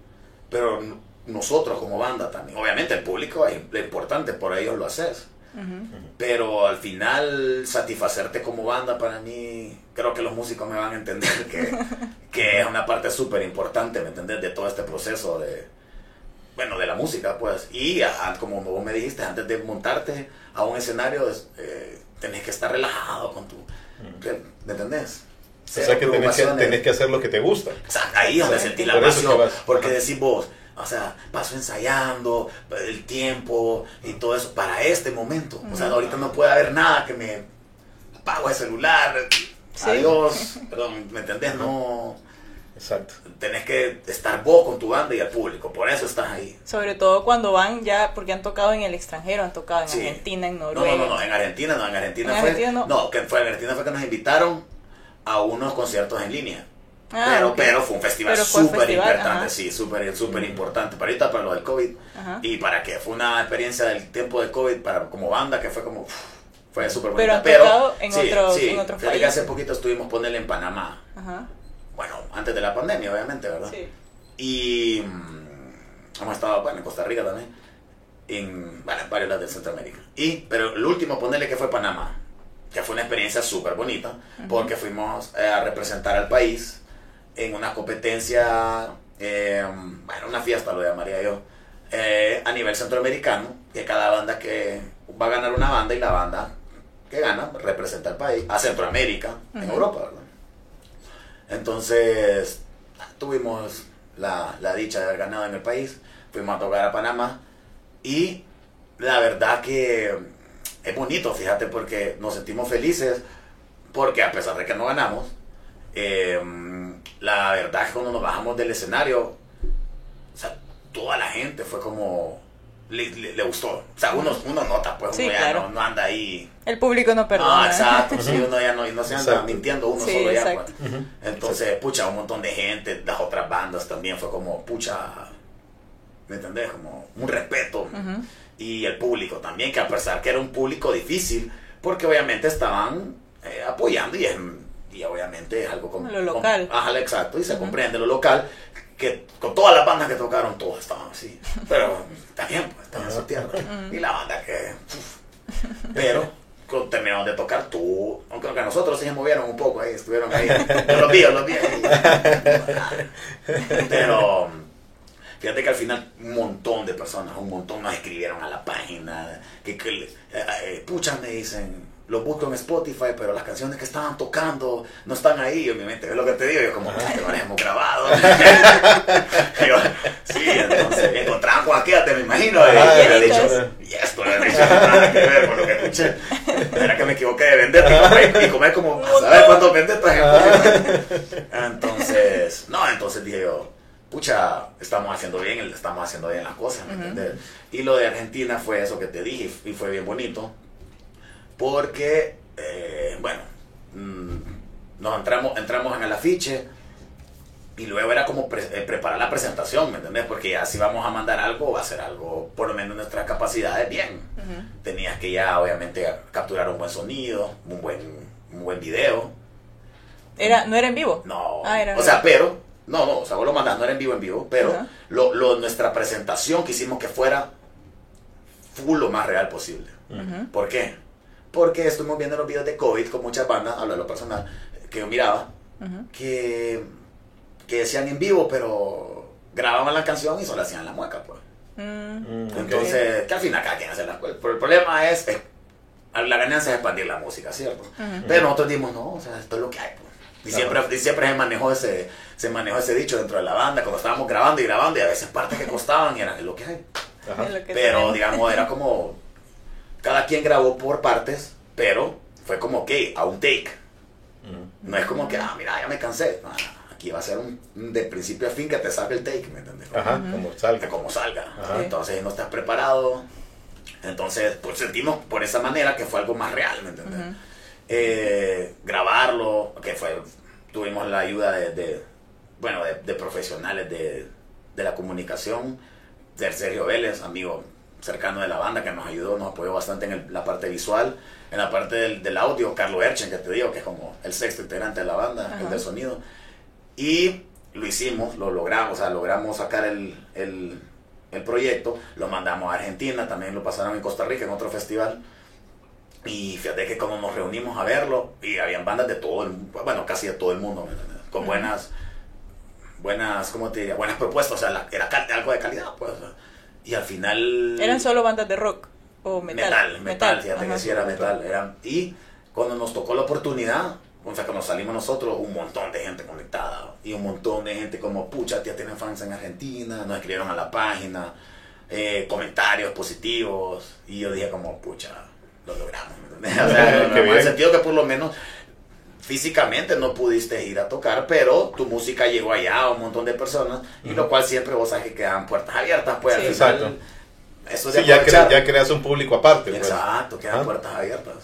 pero nosotros como banda también. Obviamente el público es importante, por ellos lo haces. Ujú. Pero al final, satisfacerte como banda para mí, creo que los músicos me van a entender que, [laughs] que es una parte súper importante, ¿me entendés? De todo este proceso de, bueno, de la música, pues. Y a- a- como vos me dijiste, antes de montarte a un escenario, es, eh, tenés que estar relajado con tu... ¿Me entendés? O sea que tenés que, tenés que hacer lo que te gusta. Exacto, ahí es donde Sí. sentí la Por pasión. Porque decís vos, o sea, paso ensayando, el tiempo y todo eso para este momento. O sea, ahorita no puede haber nada que me apago el celular. Sí. Adiós. Perdón, ¿me entendés? No. Exacto. Tenés que estar vos con tu banda y el público. Por eso estás ahí. Sobre todo cuando van ya, porque han tocado en el extranjero, han tocado en Sí. Argentina, en No, Noruega. no, no, no, en Argentina no, en Argentina En fue. Argentina no. que fue en Argentina fue que nos invitaron a unos conciertos en línea. Ah, pero, ok. pero fue un festival Pero súper importante, sí, súper súper importante. Para ahorita, para lo del COVID. Ajá. Y para que fue una experiencia del tiempo del COVID, para como banda, que fue como uf, Fue súper Pero bonita. han Pero, tocado en sí, otros- sí, en otros que hace poquito estuvimos ponerle en Panamá. Ajá. Antes de la pandemia, obviamente, ¿verdad? Sí. Y mm, hemos estado, bueno, en Costa Rica también. En, bueno, en varios lados de Centroamérica. Y, pero el último, ponerle que fue Panamá. Que fue una experiencia súper bonita. Porque fuimos eh, a representar al país en una competencia, eh, bueno, una fiesta lo llamaría yo, eh, a nivel centroamericano. Que cada banda que va a ganar una banda y la banda que gana representa al país, a Centroamérica, en. Europa, ¿verdad? Entonces, tuvimos la, la dicha de haber ganado en el país, fuimos a tocar a Panamá y la verdad que es bonito, fíjate, porque nos sentimos felices, porque a pesar de que no ganamos, eh, la verdad es que cuando nos bajamos del escenario, toda la gente fue como... Le, le- le gustó. O sea, uno, uno nota, pues Sí, uno ya claro. no, no anda ahí El público no perdona. Ah, exacto, sí, uno ya no, no se anda Exacto. mintiendo uno Sí, solo ya. exacto. pues. Entonces, pucha, un montón de gente, las otras bandas también fue como, pucha, ¿me entendés? Como un respeto. Ujú. Y el público también, que a pesar que era un público difícil, porque obviamente estaban eh, apoyando y, es, y obviamente es algo como... Lo local. com- Ajá, exacto, y se comprende lo local, que con todas las bandas que tocaron, todos estaban así. Pero también, pues, estaban en su tierra. Y la banda que... uf. Pero cuando terminamos de tocar, tú, aunque aunque nosotros sí se movieron un poco ahí, estuvieron ahí. Yo los vi, yo los vi. Pero fíjate que al final un montón de personas, un montón nos escribieron a la página, que, que eh, eh, pucha, me dicen, los busco en Spotify, pero las canciones que estaban tocando no están ahí. En mi mente, es lo que te digo, yo como, "Ay, no las hemos grabado. [laughs] Yo, sí, entonces encontraban con aquella, te me imagino, y Ajá, le he dicho, y esto le he dicho, nada que ver con lo que escuché. Era que me equivoqué de vendetta y comer, y como, a saber cuántos vendetas en Entonces, no, entonces dije yo, pucha, estamos haciendo bien, estamos haciendo bien las cosas, ¿me entiendes? Y lo de Argentina fue eso que te dije y fue bien bonito, porque, eh, bueno, mm, nos entramos, entramos en el afiche y luego era como pre- eh, preparar la presentación, ¿me entendés? Porque ya si vamos a mandar algo, va a ser algo, por lo menos nuestras capacidades, bien. Tenías que ya, obviamente, capturar un buen sonido, un buen, un buen video. Era, ¿No era en vivo? No, Ah, era o sea, pero, no, no, o sea, vos lo mandás, no era en vivo, en vivo, pero lo, lo- nuestra presentación quisimos que fuera full lo más real posible. ¿Por qué? Porque estuvimos viendo los videos de COVID con muchas bandas, hablo de lo personal, que yo miraba, que, que decían en vivo, pero grababan la canción y solo hacían la mueca, pues. Mm. Mm. Entonces, que al final cada quien hace las cosas. Pero el problema es, eh, la ganancia es expandir la música, ¿cierto? Pero nosotros dimos, no, o sea, esto es lo que hay. pues. Y, Claro. siempre, y siempre se manejó, ese, se manejó ese dicho dentro de la banda, cuando estábamos grabando y grabando, y a veces partes que costaban y eran "Es lo que hay. Ajá. Pero, digamos, era como, cada quien grabó por partes, pero fue como que a un take. Mm. No es como que, ah, mira, ya me cansé. No, aquí va a ser un, de principio a fin que te saque el take, ¿me entiendes? Ajá, como salga. como salga. Ajá. Entonces no estás preparado. Entonces, pues sentimos por esa manera que fue algo más real, ¿me entiendes? Eh, grabarlo, que fue, tuvimos la ayuda de, de, bueno, de, de profesionales de, de la comunicación, de Sergio Vélez, amigo cercano de la banda, que nos ayudó, nos apoyó bastante en el- la parte visual, en la parte del, del audio, Carlos Erchen, que te digo, que es como el sexto integrante de la banda, Ajá. el del sonido. Y lo hicimos, lo logramos, o sea, logramos sacar el, el, el proyecto, lo mandamos a Argentina, también lo pasaron en Costa Rica en otro festival. Y fíjate que como nos reunimos a verlo, y habían bandas de todo el bueno, casi de todo el mundo, con buenas, buenas, ¿cómo te diría? Buenas propuestas, o sea, la- era algo de calidad, pues. o sea. Y al final... ¿Eran solo bandas de rock o metal? Metal, metal, fíjate Ajá. que sí era metal. Era, y cuando nos tocó la oportunidad, o sea, cuando salimos nosotros, un montón de gente conectada. Y un montón de gente como, pucha, ya tienen fans en Argentina, nos escribieron a la página, eh, comentarios positivos. Y yo dije como, pucha, lo logramos. ¿me entendés? [laughs] O sea, en el sentido que por lo menos físicamente no pudiste ir a tocar, pero tu música llegó allá a un montón de personas, y lo cual siempre vos sabes que quedan puertas abiertas, pues Sí. al final, Exacto. Eso es de Sí, ya, cre- ya creas un público aparte. pues. Exacto, quedan Ajá. puertas abiertas.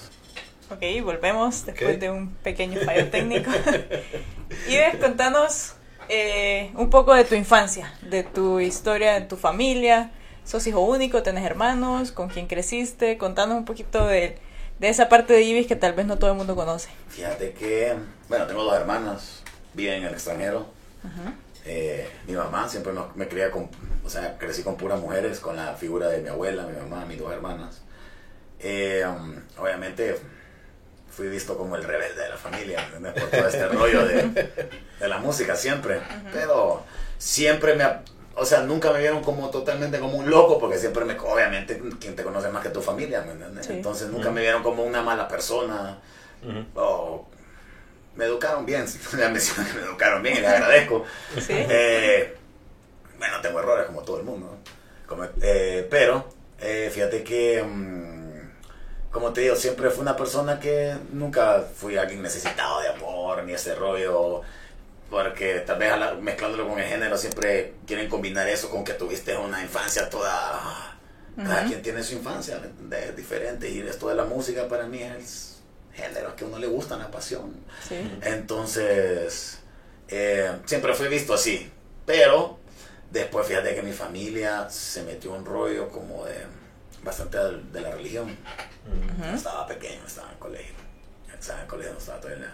Ok, volvemos después de un pequeño fallo técnico. [laughs] Ives, contanos eh, un poco de tu infancia, de tu historia en tu familia. ¿Sos hijo único? ¿Tenés hermanos? ¿Con quién creciste? Contanos un poquito de, de esa parte de Ibis que tal vez no todo el mundo conoce. Fíjate que, bueno, tengo dos hermanas, viven en el extranjero. Eh, mi mamá siempre me crié con, o sea, crecí con puras mujeres, con la figura de mi abuela, mi mamá, mis dos hermanas. Eh, um, obviamente fui visto como el rebelde de la familia, Por todo este [laughs] rollo de, de, la música siempre. Pero siempre me, o sea, nunca me vieron como totalmente como un loco, porque siempre me, obviamente, quien te conoce más que tu familia, Entonces nunca me vieron como una mala persona, o me educaron bien, [laughs] me mencionan que me educaron bien y les agradezco. [laughs] Eh, bueno, tengo errores como todo el mundo, eh, pero eh, fíjate que, mm, como te digo, siempre fui una persona que nunca fui alguien necesitado de amor, ni ese rollo porque tal vez mezclándolo con el género siempre quieren combinar eso con que tuviste una infancia toda... Cada quien tiene su infancia es diferente y esto de la música para mí es género que a uno le gusta, una pasión. Entonces, eh, siempre fue visto así, pero después fíjate que mi familia se metió un rollo como de bastante de, la religión. Estaba pequeño, estaba en colegio. Estaba en colegio, estaba todavía.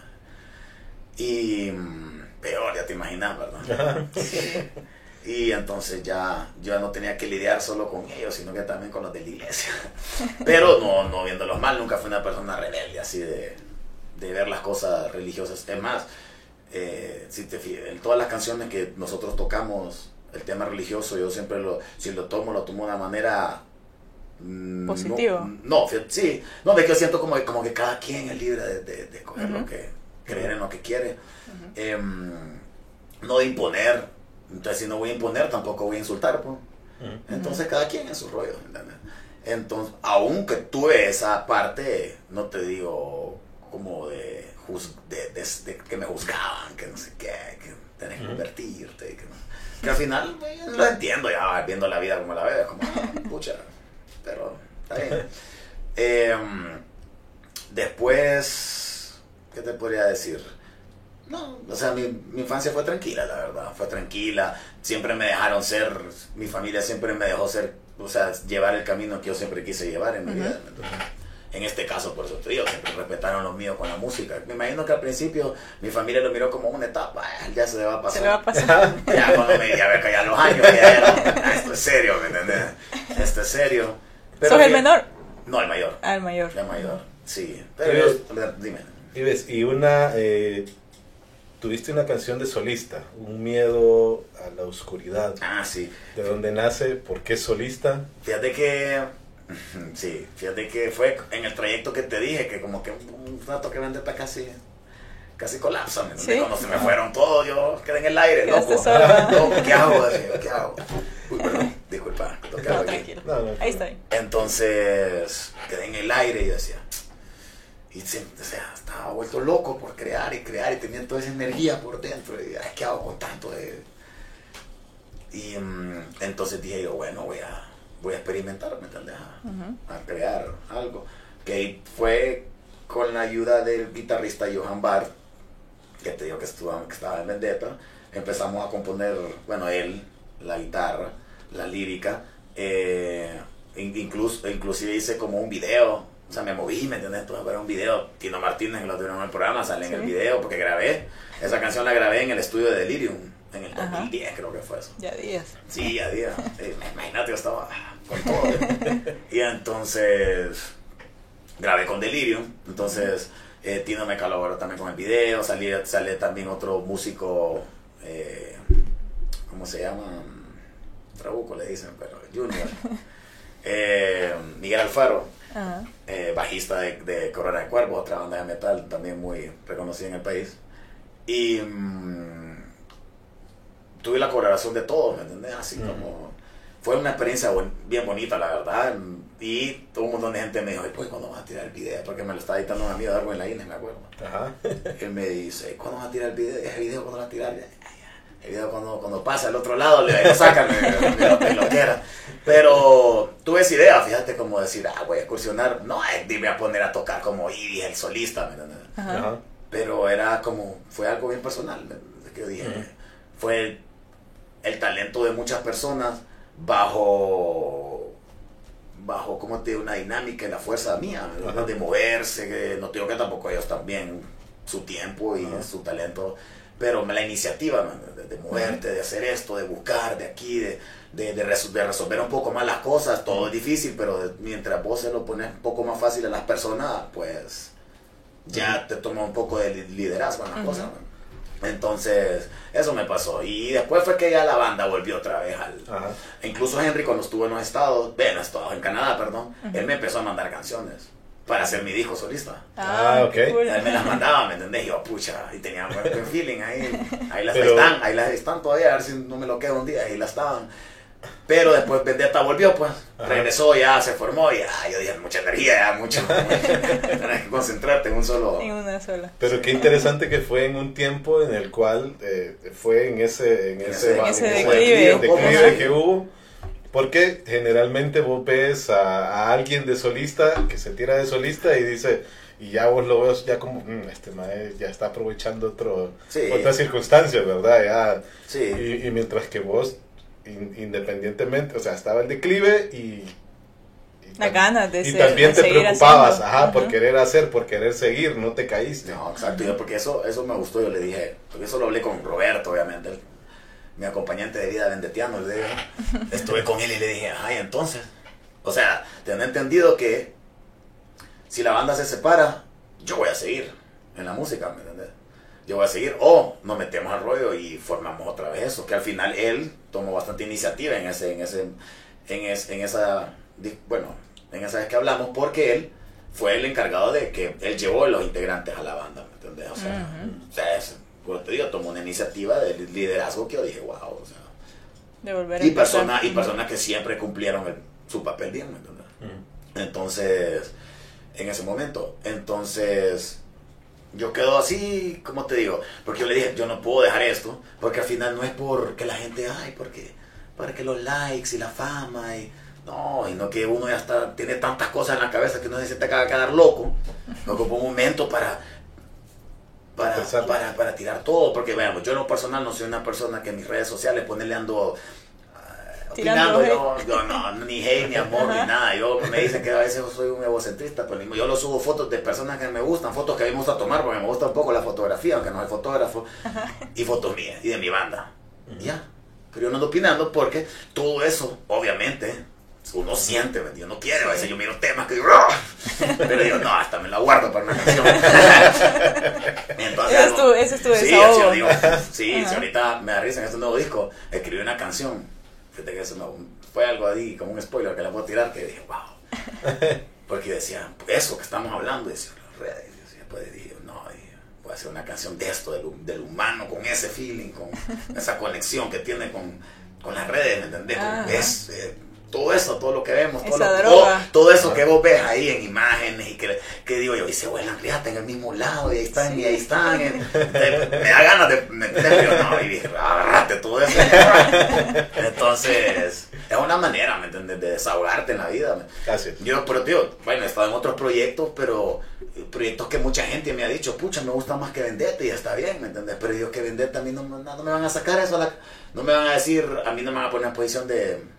Y mm, peor, ya te imaginas, ¿verdad? [laughs] Y entonces ya yo ya no tenía que lidiar solo con ellos, sino que también con los de la iglesia. [laughs] Pero no, no viéndolos mal, nunca fui una persona rebelde, así de, de ver las cosas religiosas. Es más, eh, si te en todas las canciones que nosotros tocamos, el tema religioso, yo siempre lo, si lo tomo, lo tomo de una manera... Mm, Positivo. No, sí, no, de que yo siento como, como que cada quien es libre de, de, de escoger lo que, creer en lo que quiere. Em, no de imponer. Entonces, si no voy a imponer, tampoco voy a insultar. Pues. Entonces, cada quien en su rollo. Entonces, aunque tuve esa parte, no te digo como de, de, que me juzgaban, que no sé qué, que tenés que convertirte. Que, al final lo entiendo ya, viendo la vida como la veo, como, ah, [laughs] pucha, pero está bien. Em, después, ¿qué te podría decir? No, o sea, mi, mi, infancia fue tranquila, la verdad, fue tranquila. Siempre me dejaron ser, mi familia siempre me dejó ser, o sea, llevar el camino que yo siempre quise llevar en mi vida. en este caso, por eso te digo, siempre respetaron lo mío con la música. Me imagino que al principio mi familia lo miró como una etapa, ya se le va a pasar. Se le va a pasar. [laughs] ya cuando me ya ya los años, ya era, ah, esto es serio, ¿me entiendes? Esto es serio. Pero ¿Sos el menor? No, el mayor. Ah, el mayor. El mayor, sí. Pero dime. Y ves, y una... Eh tuviste una canción de solista, Un miedo a la oscuridad. Ah, sí. ¿De dónde nace? ¿Por qué solista? Fíjate que, [laughs] sí, fíjate que fue en el trayecto que te dije, que como que un rato que vendetta casi, casi colapsa, ¿Sí? Cuando se me fueron todos, yo quedé en el aire, [laughs] loco. ¿Qué hago? ¿Qué hago? Uy, perdón, disculpa. No, tranquilo. Ahí estoy. Entonces, quedé en el aire y decía, y o sea, estaba vuelto loco por crear y crear y tenía toda esa energía por dentro. Y, ay, ¿qué hago con tanto de...? Y mm, entonces dije yo, bueno, voy a, voy a experimentar, ¿me entiendes? A, crear algo. Que fue con la ayuda del guitarrista Johan Bart, que te digo que, estuvo, que estaba en Vendetta. Empezamos a componer, bueno, él, la guitarra, la lírica. Eh, incluso, inclusive hice como un video o sea, me moví, ¿me entiendes? Tuve ver un video. Tino Martínez, que lo tuvieron en el programa, sale en el video porque grabé. Esa canción la grabé en el estudio de Delirium. En el 2010 creo que fue eso. Ya días. Sí, ya días. Eh, imagínate, yo estaba con todo. [laughs] y entonces grabé con Delirium. Entonces eh, Tino me colaboró también con el video. Salí, sale también otro músico, eh, ¿cómo se llama? Trabuco le dicen, pero Junior. [laughs] Eh, Miguel Alfaro eh, bajista de, de, Corona de Cuervos, otra banda de metal también muy reconocida en el país. Y mm, tuve la colaboración de todos, ¿me entiendes? Así como... Fue una experiencia bien bonita, la verdad. Y todo un montón de gente me dijo, pues, ¿cuándo vas a tirar el video? Porque me lo estaba editando un amigo de Darwin la me acuerdo. Ajá. Él me dice, ¿cuándo vas a tirar el video? ¿El video cuándo vas a tirar? El video cuando, cuando pasa al otro lado, le lo sacan, lo, lo quiera. Pero tuve esa idea, fíjate, como decir, ah, voy a excursionar. No, me a poner a tocar como Ivy, el solista, Pero era como, fue algo bien personal, que yo dije, fue el talento de muchas personas bajo bajo, como te digo, una dinámica y la fuerza mía, de moverse, que no digo que tampoco ellos también, su tiempo y su talento, pero la iniciativa de, moverte, de hacer esto, de buscar de aquí, de, de, de, resolver un poco más las cosas, todo es difícil, pero mientras vos se lo pones un poco más fácil a las personas, pues ya te toma un poco de liderazgo en la cosa. Entonces, eso me pasó. Y después fue que ya la banda volvió otra vez al... Incluso Henry cuando estuvo en los Estados, en Estados, en Canadá, perdón, él me empezó a mandar canciones para hacer mi disco solista. Ah, ok. Él me las mandaba, ¿me entendés? Y yo, pucha, y tenía buen feeling ahí. Ahí las están, ahí las están todavía, a ver si no me lo quedo un día, ahí las estaban. Pero después Vendetta volvió, pues. Regresó, ya se formó y ah, yo dije, mucha energía, ya, mucho. [laughs] Tienes que concentrarte en un solo. En una sola. Pero qué interesante que fue en un tiempo en el cual eh, fue en ese, en ese, declive. que hubo. Porque generalmente vos ves a, alguien de solista que se tira de solista y dice, y ya vos lo ves ya como, mm, este mae ya está aprovechando otro, otras circunstancias, ¿verdad? Ya, sí. y mientras que vos independientemente, o sea, estaba el declive y... la ganas de Y también te preocupabas, ajá, por querer hacer, por querer seguir, no te caíste. No, exacto, yo, porque eso, eso me gustó, yo le dije, porque eso lo hablé con Roberto, obviamente, mi acompañante de vida vendetiano, le dije, estuve con él y le dije, ay, entonces, o sea, ten entendido que si la banda se separa, yo voy a seguir en la música, ¿me entiendes? yo voy a seguir, o nos metemos al rollo y formamos otra vez eso, que al final él tomó bastante iniciativa en ese, en ese, en, en esa, bueno, en esa vez que hablamos, porque él fue el encargado de que él llevó a los integrantes a la banda, ¿me entiendes? O sea, o sea como te digo, tomó una iniciativa de liderazgo que yo dije, wow, o sea. De volver y personas y personas que siempre cumplieron su papel bien, ¿me entiendes? Entonces, en ese momento, entonces yo quedo así, como te digo, porque yo le dije, yo no puedo dejar esto, porque al final no es porque la gente, ay, porque, para que los likes y la fama y... No, y no que uno ya está, tiene tantas cosas en la cabeza que uno se te acaba de quedar loco. Me ocupo un momento para, para, para, para, tirar todo, porque veamos, yo en lo personal no soy una persona que en mis redes sociales ponele ando opinando, yo, yo, no, ni hate, ni amor, ni nada. Yo me dicen que a veces soy un egocentrista, pero yo lo subo fotos de personas que me gustan, fotos que a mí me gusta tomar, porque me gusta un poco la fotografía, aunque no soy fotógrafo, y fotos mías y de mi banda. Ya. Pero yo no ando opinando porque todo eso, obviamente, uno siente, yo no quiere, a veces yo miro temas que digo, pero digo, no, hasta me la guardo para una canción. [laughs] Ese, es tu, ese es tu sí, yo digo, sí, si ahorita me da risa en este nuevo disco, escribí una canción. Que eso fue algo ahí, como un spoiler que le puedo tirar, que dije, wow. [laughs] Porque decía, eso que estamos hablando, decía, las redes, y después dije, no, voy a hacer una canción de esto, del, del, humano, con ese feeling, con [laughs] esa conexión que tiene con, con las redes, ¿me entendés? Es, eh, todo eso, todo lo que vemos, todo, todo, eso que vos ves ahí en imágenes y que, que digo yo, y se vuelan, fíjate, en el mismo lado, y ahí están, y ahí están, [laughs] me da ganas de meterme, no, y dije, agarrate todo eso. [laughs] Entonces, es una manera, ¿me entiendes?, de desahogarte en la vida. Gracias. Yo, pero tío, bueno, he estado en otros proyectos, pero proyectos que mucha gente me ha dicho, pucha, me gusta más que Vendetta y está bien, ¿me entiendes? Pero yo que Vendetta a mí no, no, me van a sacar eso, no me van a decir, a mí no me van a poner en posición de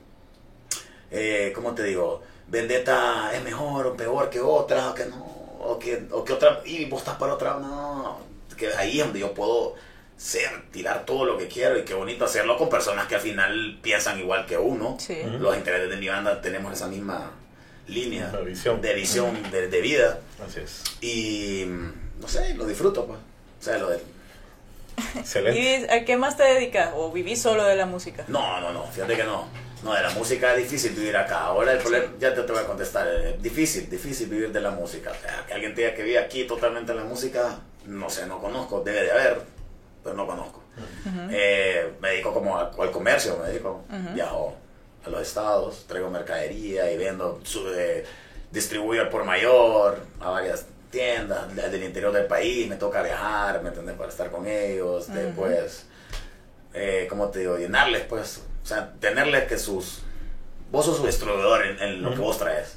eh, ¿cómo te digo? Vendetta es mejor o peor que otra, o que no, o que, o que otra, y vos estás para otra, no, que ahí es donde yo puedo ser, tirar todo lo que quiero y qué bonito hacerlo con personas que al final piensan igual que uno. Los intereses de mi banda tenemos esa misma línea de visión de, vida. Así es. Y no sé, lo disfruto, pues. O sea, lo de... Excelente. [laughs] ¿Y a qué más te dedicas? ¿O vivís solo de la música? No, no, no, fíjate que no. No, de la música es difícil vivir acá. Ahora el problema, ya te, voy a contestar, es difícil, difícil vivir de la música. que alguien te diga que vive aquí totalmente en la música, no sé, no conozco, debe de haber, pero no conozco. Eh, me dedico como al comercio, me dedico, viajo a los estados, traigo mercadería y vendo, eh, distribuyo por mayor a varias tiendas del interior del país, me toca viajar, ¿me entiendes? Para estar con ellos, después, eh, ¿cómo te digo? Llenarles pues o sea, tenerle que sus... Vos sos su distribuidor en, lo que vos traes.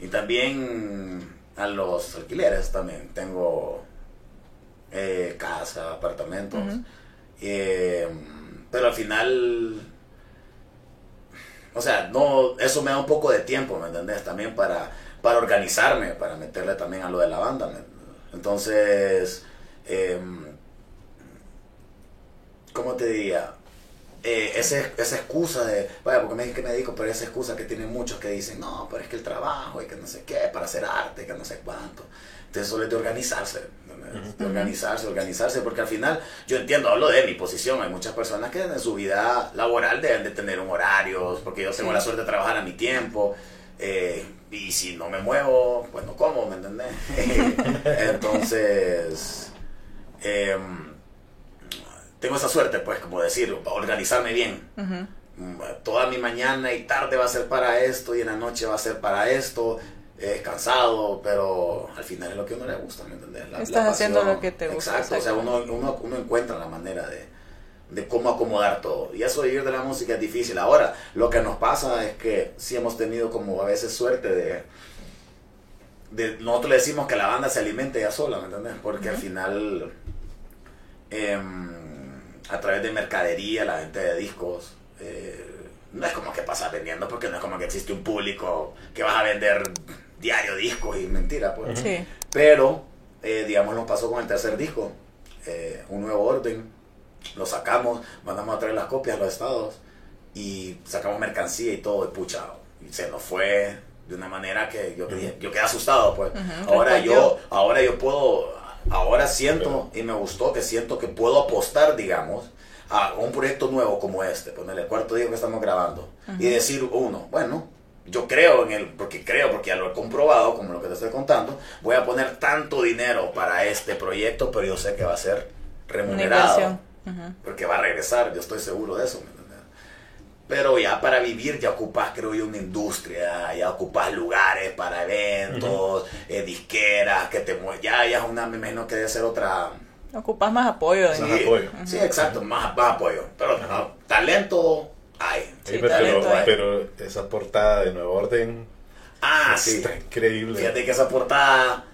Y también a los alquileres también. Tengo eh, casa, apartamentos. Eh, pero al final o sea, no, eso me da un poco de tiempo, ¿me entendés? También para, para organizarme, para meterle también a lo de la banda. Entonces, eh, ¿cómo te diría? Eh, ese, esa excusa de, vaya, porque me dije que me dedico, pero esa excusa que tienen muchos que dicen, no, pero es que el trabajo y que no sé qué, para hacer arte, que no sé cuánto. Entonces, solo es de organizarse, de organizarse, organizarse, porque al final, yo entiendo, hablo de mi posición, hay muchas personas que en su vida laboral deben de tener un horario, porque yo tengo la suerte de trabajar a mi tiempo. Eh, y si no me muevo, pues no como, ¿me entendés? [laughs] Entonces, eh, tengo esa suerte, pues, como decir, organizarme bien. Mm, toda mi mañana y tarde va a ser para esto y en la noche va a ser para esto. Es cansado, pero al final es lo que a uno le gusta, ¿me entiendes? Estás haciendo lo que te gusta. Exacto, o sea, uno, uno, uno encuentra la manera de, de cómo acomodar todo. Y eso de ir de la música es difícil. Ahora, lo que nos pasa es que sí hemos tenido como a veces suerte de... de nosotros le decimos que la banda se alimente ya sola, ¿me entiendes? Porque al final... Eh, a través de mercadería, la venta de discos. Eh, no es como que pasas vendiendo porque no es como que existe un público que vas a vender diario discos y mentira, pues. Pero, eh, digamos, nos pasó con el tercer disco, eh, un nuevo orden, lo sacamos, mandamos a traer las copias a los estados y sacamos mercancía y todo, y pucha, y se nos fue de una manera que yo, yo quedé asustado, pues. Ahora yo, ahora yo puedo ahora siento y me gustó que siento que puedo apostar, digamos, a un proyecto nuevo como este, ponerle el cuarto día que estamos grabando. Y decir uno, bueno, yo creo en él, porque creo, porque ya lo he comprobado, como lo que te estoy contando, voy a poner tanto dinero para este proyecto, pero yo sé que va a ser remunerado, porque va a regresar, yo estoy seguro de eso. Pero ya para vivir ya ocupas, creo yo, una industria, ya ocupas lugares para eventos, eh, disqueras, que te ya, ya es una, me imagino que debe ser otra... Ocupas más apoyo. Sí, apoyo. sí exacto, más, apoyo. Pero talento hay. pero, esa portada de Nuevo Orden... Ah, sí. Está increíble. Fíjate que esa portada...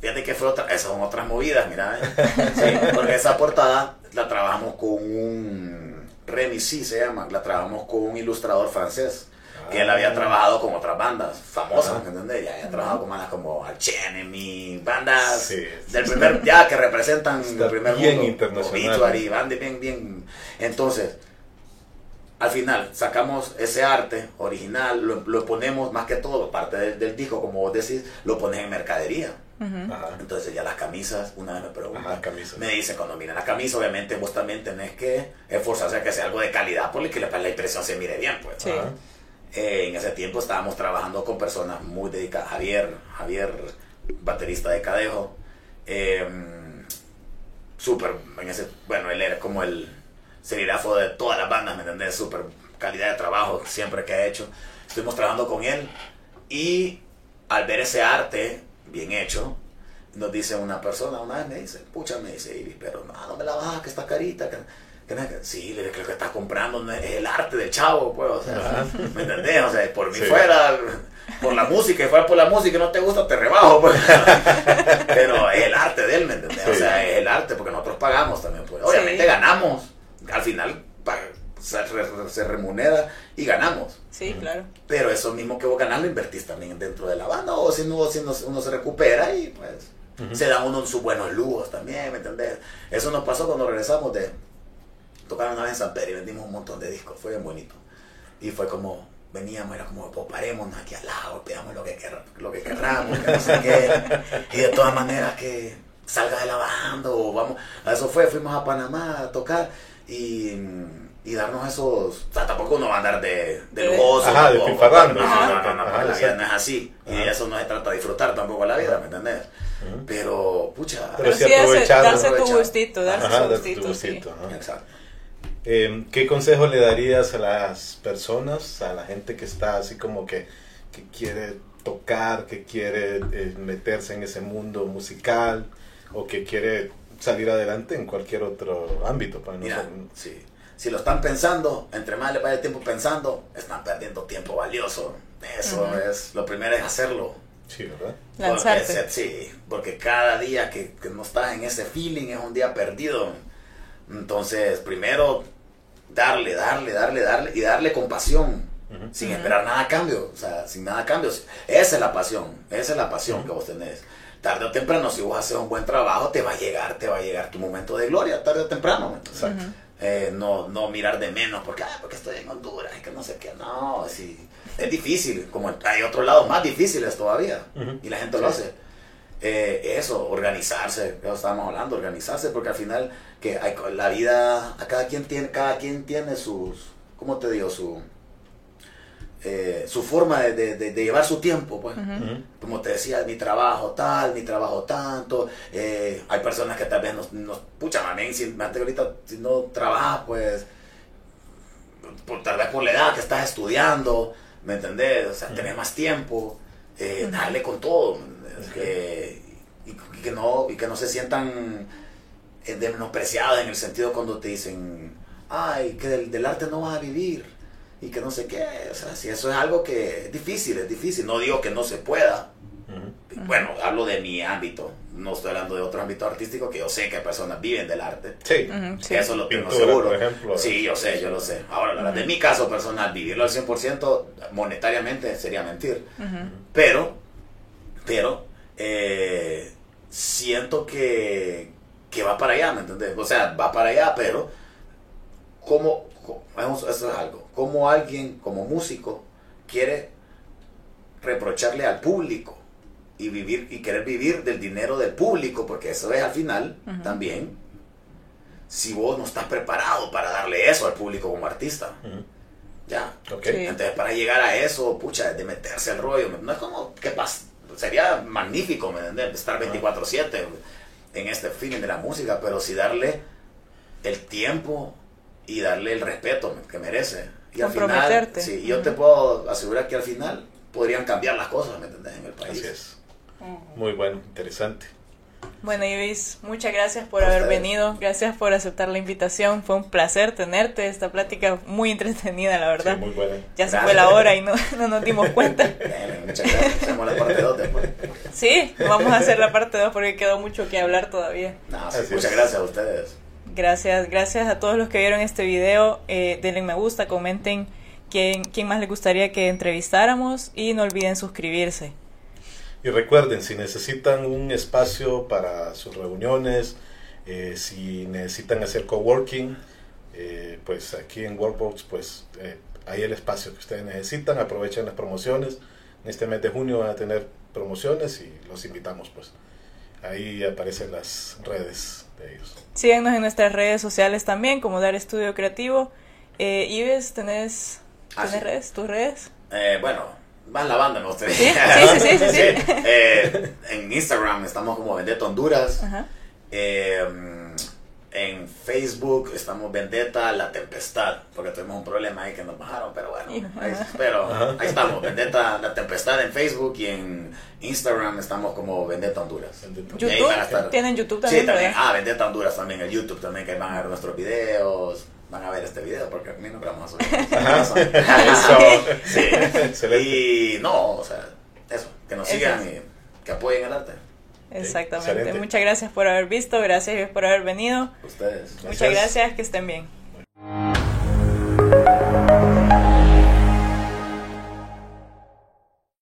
Fíjate que fue otra... Esas son otras movidas, mira. ¿eh? [laughs] Sí, porque esa portada la trabajamos con un Remy sí se llama, la trabajamos con un ilustrador francés que él había ah. trabajado con otras bandas famosas, ¿me entiendes? Ya había trabajado con bandas como Arch Enemy, bandas del primer, ya que representan el primer bien mundo, internacional. y bandas bien, bien. Entonces, al final sacamos ese arte original, lo, ponemos más que todo, parte del, disco, como vos decís, lo pones en mercadería. Entonces ya las camisas, una vez me preguntan, me dice cuando miran la camisa, obviamente vos también tenés que esforzarse a que sea algo de calidad, porque la, la impresión se mire bien, pues. Eh, en ese tiempo estábamos trabajando con personas muy dedicadas, Javier, Javier, baterista de Cadejo, eh, súper, en ese, bueno, él era como el serigrafo de todas las bandas, ¿me entendés? Súper calidad de trabajo siempre que ha hecho. Estuvimos trabajando con él y al ver ese arte bien hecho, nos dice una persona, una vez me dice, pucha, me dice, Ivy, pero no, no me la bajas, que está carita. Que, sí, le creo que está comprando es el arte del chavo, pues, o sea, ¿me entendés? O sea, por mí fuera, por la música, y fuera por la música y no te gusta, te rebajo, pues. [laughs] Pero es el arte de él, ¿me entendés? O sea, es el arte, porque nosotros pagamos también, pues. Obviamente ganamos, al final se remunera y ganamos. Sí, claro. Pero eso mismo que vos ganás lo invertís también dentro de la banda o si no, si uno, se recupera y pues se dan uno sus buenos lujos también, ¿me entendés? Eso nos pasó cuando regresamos de tocar una vez en San Pedro y vendimos un montón de discos, fue bien bonito. Y fue como, veníamos, era como, pues parémonos aquí al lado, pidamos lo que, lo que querramos, que no sé qué. Y de todas maneras que salga de la banda o vamos, a eso fue, fuimos a Panamá a tocar y, y darnos esos. O sea, tampoco uno va a andar de, de lujoso. Ajá, de pifarrando. No, no, no, no, la vida no es así. Y eso no se trata de disfrutar tampoco la vida, ¿me entendés? Pero, pucha. Pero, sí, aprovechar. Darse tu gustito, darse tu gustito. Exacto. Eh, ¿Qué consejo le darías a las personas, a la gente que está así como que, que quiere tocar, que quiere eh, meterse en ese mundo musical o que quiere salir adelante en cualquier otro ámbito. Para Mira, sí. Si lo están pensando, entre más le vaya tiempo pensando, están perdiendo tiempo valioso. Eso es, lo primero es hacerlo. Sí, ¿verdad? Lanzarte. sí, porque cada día que, no estás en ese feeling es un día perdido. Entonces, primero, darle, darle, darle, darle y darle compasión. sin esperar nada a cambio, o sea, sin nada a cambio. Esa es la pasión, esa es la pasión que vos tenés. Tarde o temprano, si vos haces un buen trabajo, te va a llegar, te va a llegar tu momento de gloria, tarde o temprano. Exacto. Eh, no, no mirar de menos porque, ah, porque estoy en Honduras y que no sé qué. No, sí, es difícil, como hay otros lados más difíciles todavía y la gente lo hace. Eh, eso, organizarse, ya estábamos hablando, organizarse, porque al final que hay, la vida, a cada quien tiene, cada quien tiene sus, ¿cómo te digo? Su, eh, su forma de, de, llevar su tiempo, pues. Como te decía, mi trabajo tal, mi trabajo tanto. Eh, hay personas que tal vez nos, nos puchan a mí, si, ahorita, si no trabajas, pues, por, tal vez por la edad que estás estudiando, ¿me entendés? O sea, tenés más tiempo, eh, dale con todo. y, que no, y que no se sientan menospreciados en el sentido cuando te dicen, ay, que del, del arte no vas a vivir y que no sé qué. O sea, si eso es algo que es difícil, es difícil. No digo que no se pueda. Bueno, hablo de mi ámbito. No estoy hablando de otro ámbito artístico que yo sé que personas viven del arte. Sí. Eso lo tengo seguro. Por ejemplo. Sí, yo sé, yo lo sé. Ahora, de mi caso personal, vivirlo al 100% monetariamente sería mentir. Pero, pero, eh, siento que, que va para allá, ¿me entiendes? O sea, va para allá, pero, como, vamos, eso es algo como alguien, como músico, quiere reprocharle al público y vivir y querer vivir del dinero del público, porque eso es al final también si vos no estás preparado para darle eso al público como artista. Ya. Entonces, para llegar a eso, pucha, de meterse al rollo, no es como que pasa. Sería magnífico, ¿me entiendes? Estar 24-7 en este feeling de la música, pero si darle el tiempo y darle el respeto que merece y al final, sí, yo te puedo asegurar que al final podrían cambiar las cosas, ¿me entendés? En el país. Así es. Muy bueno, interesante. Bueno, Ibis, muchas gracias por haber venido, gracias por aceptar la invitación, fue un placer tenerte, esta plática muy entretenida, la verdad. muy buena. Ya se fue la hora y no, [laughs] no nos dimos cuenta. [laughs] muchas gracias, hacemos la parte 2 después. Sí, vamos a hacer la parte 2 porque quedó mucho que hablar todavía. muchas gracias a ustedes. Gracias, gracias a todos los que vieron este video. Eh, denle me gusta, comenten quién, quién más les gustaría que entrevistáramos y no olviden suscribirse. Y recuerden, si necesitan un espacio para sus reuniones, eh, si necesitan hacer coworking, eh, pues aquí en Workbox pues eh, hay el espacio que ustedes necesitan, aprovechen las promociones. En este mes de junio van a tener promociones y los invitamos pues. Ahí aparecen las redes Síguenos en nuestras redes sociales también, como Dar Estudio Creativo. Eh, Ives, ¿tenés, ah, redes? ¿Tus redes? Eh, bueno, van la banda, ¿no? ¿Sí? Sí, sí, sí. [laughs] Eh, en Instagram estamos como Vendetta Honduras. Eh, en Facebook estamos Vendetta La Tempestad, porque tuvimos un problema ahí que nos bajaron, pero bueno, ahí, pero ahí estamos, Vendetta La Tempestad en Facebook y en Instagram estamos como Vendetta Honduras. YouTube, ¿tienen YouTube también? Sí, también, ah, Vendetta Honduras también, el YouTube también, que van a ver nuestros videos, van a ver este video, porque a mí no vamos a subir. [laughs] Eso, sí. [laughs] Y no, o sea, eso, que nos sigan y que apoyen el arte. Exactamente. Muchas gracias por haber visto, gracias por haber venido. Muchas gracias que estén bien.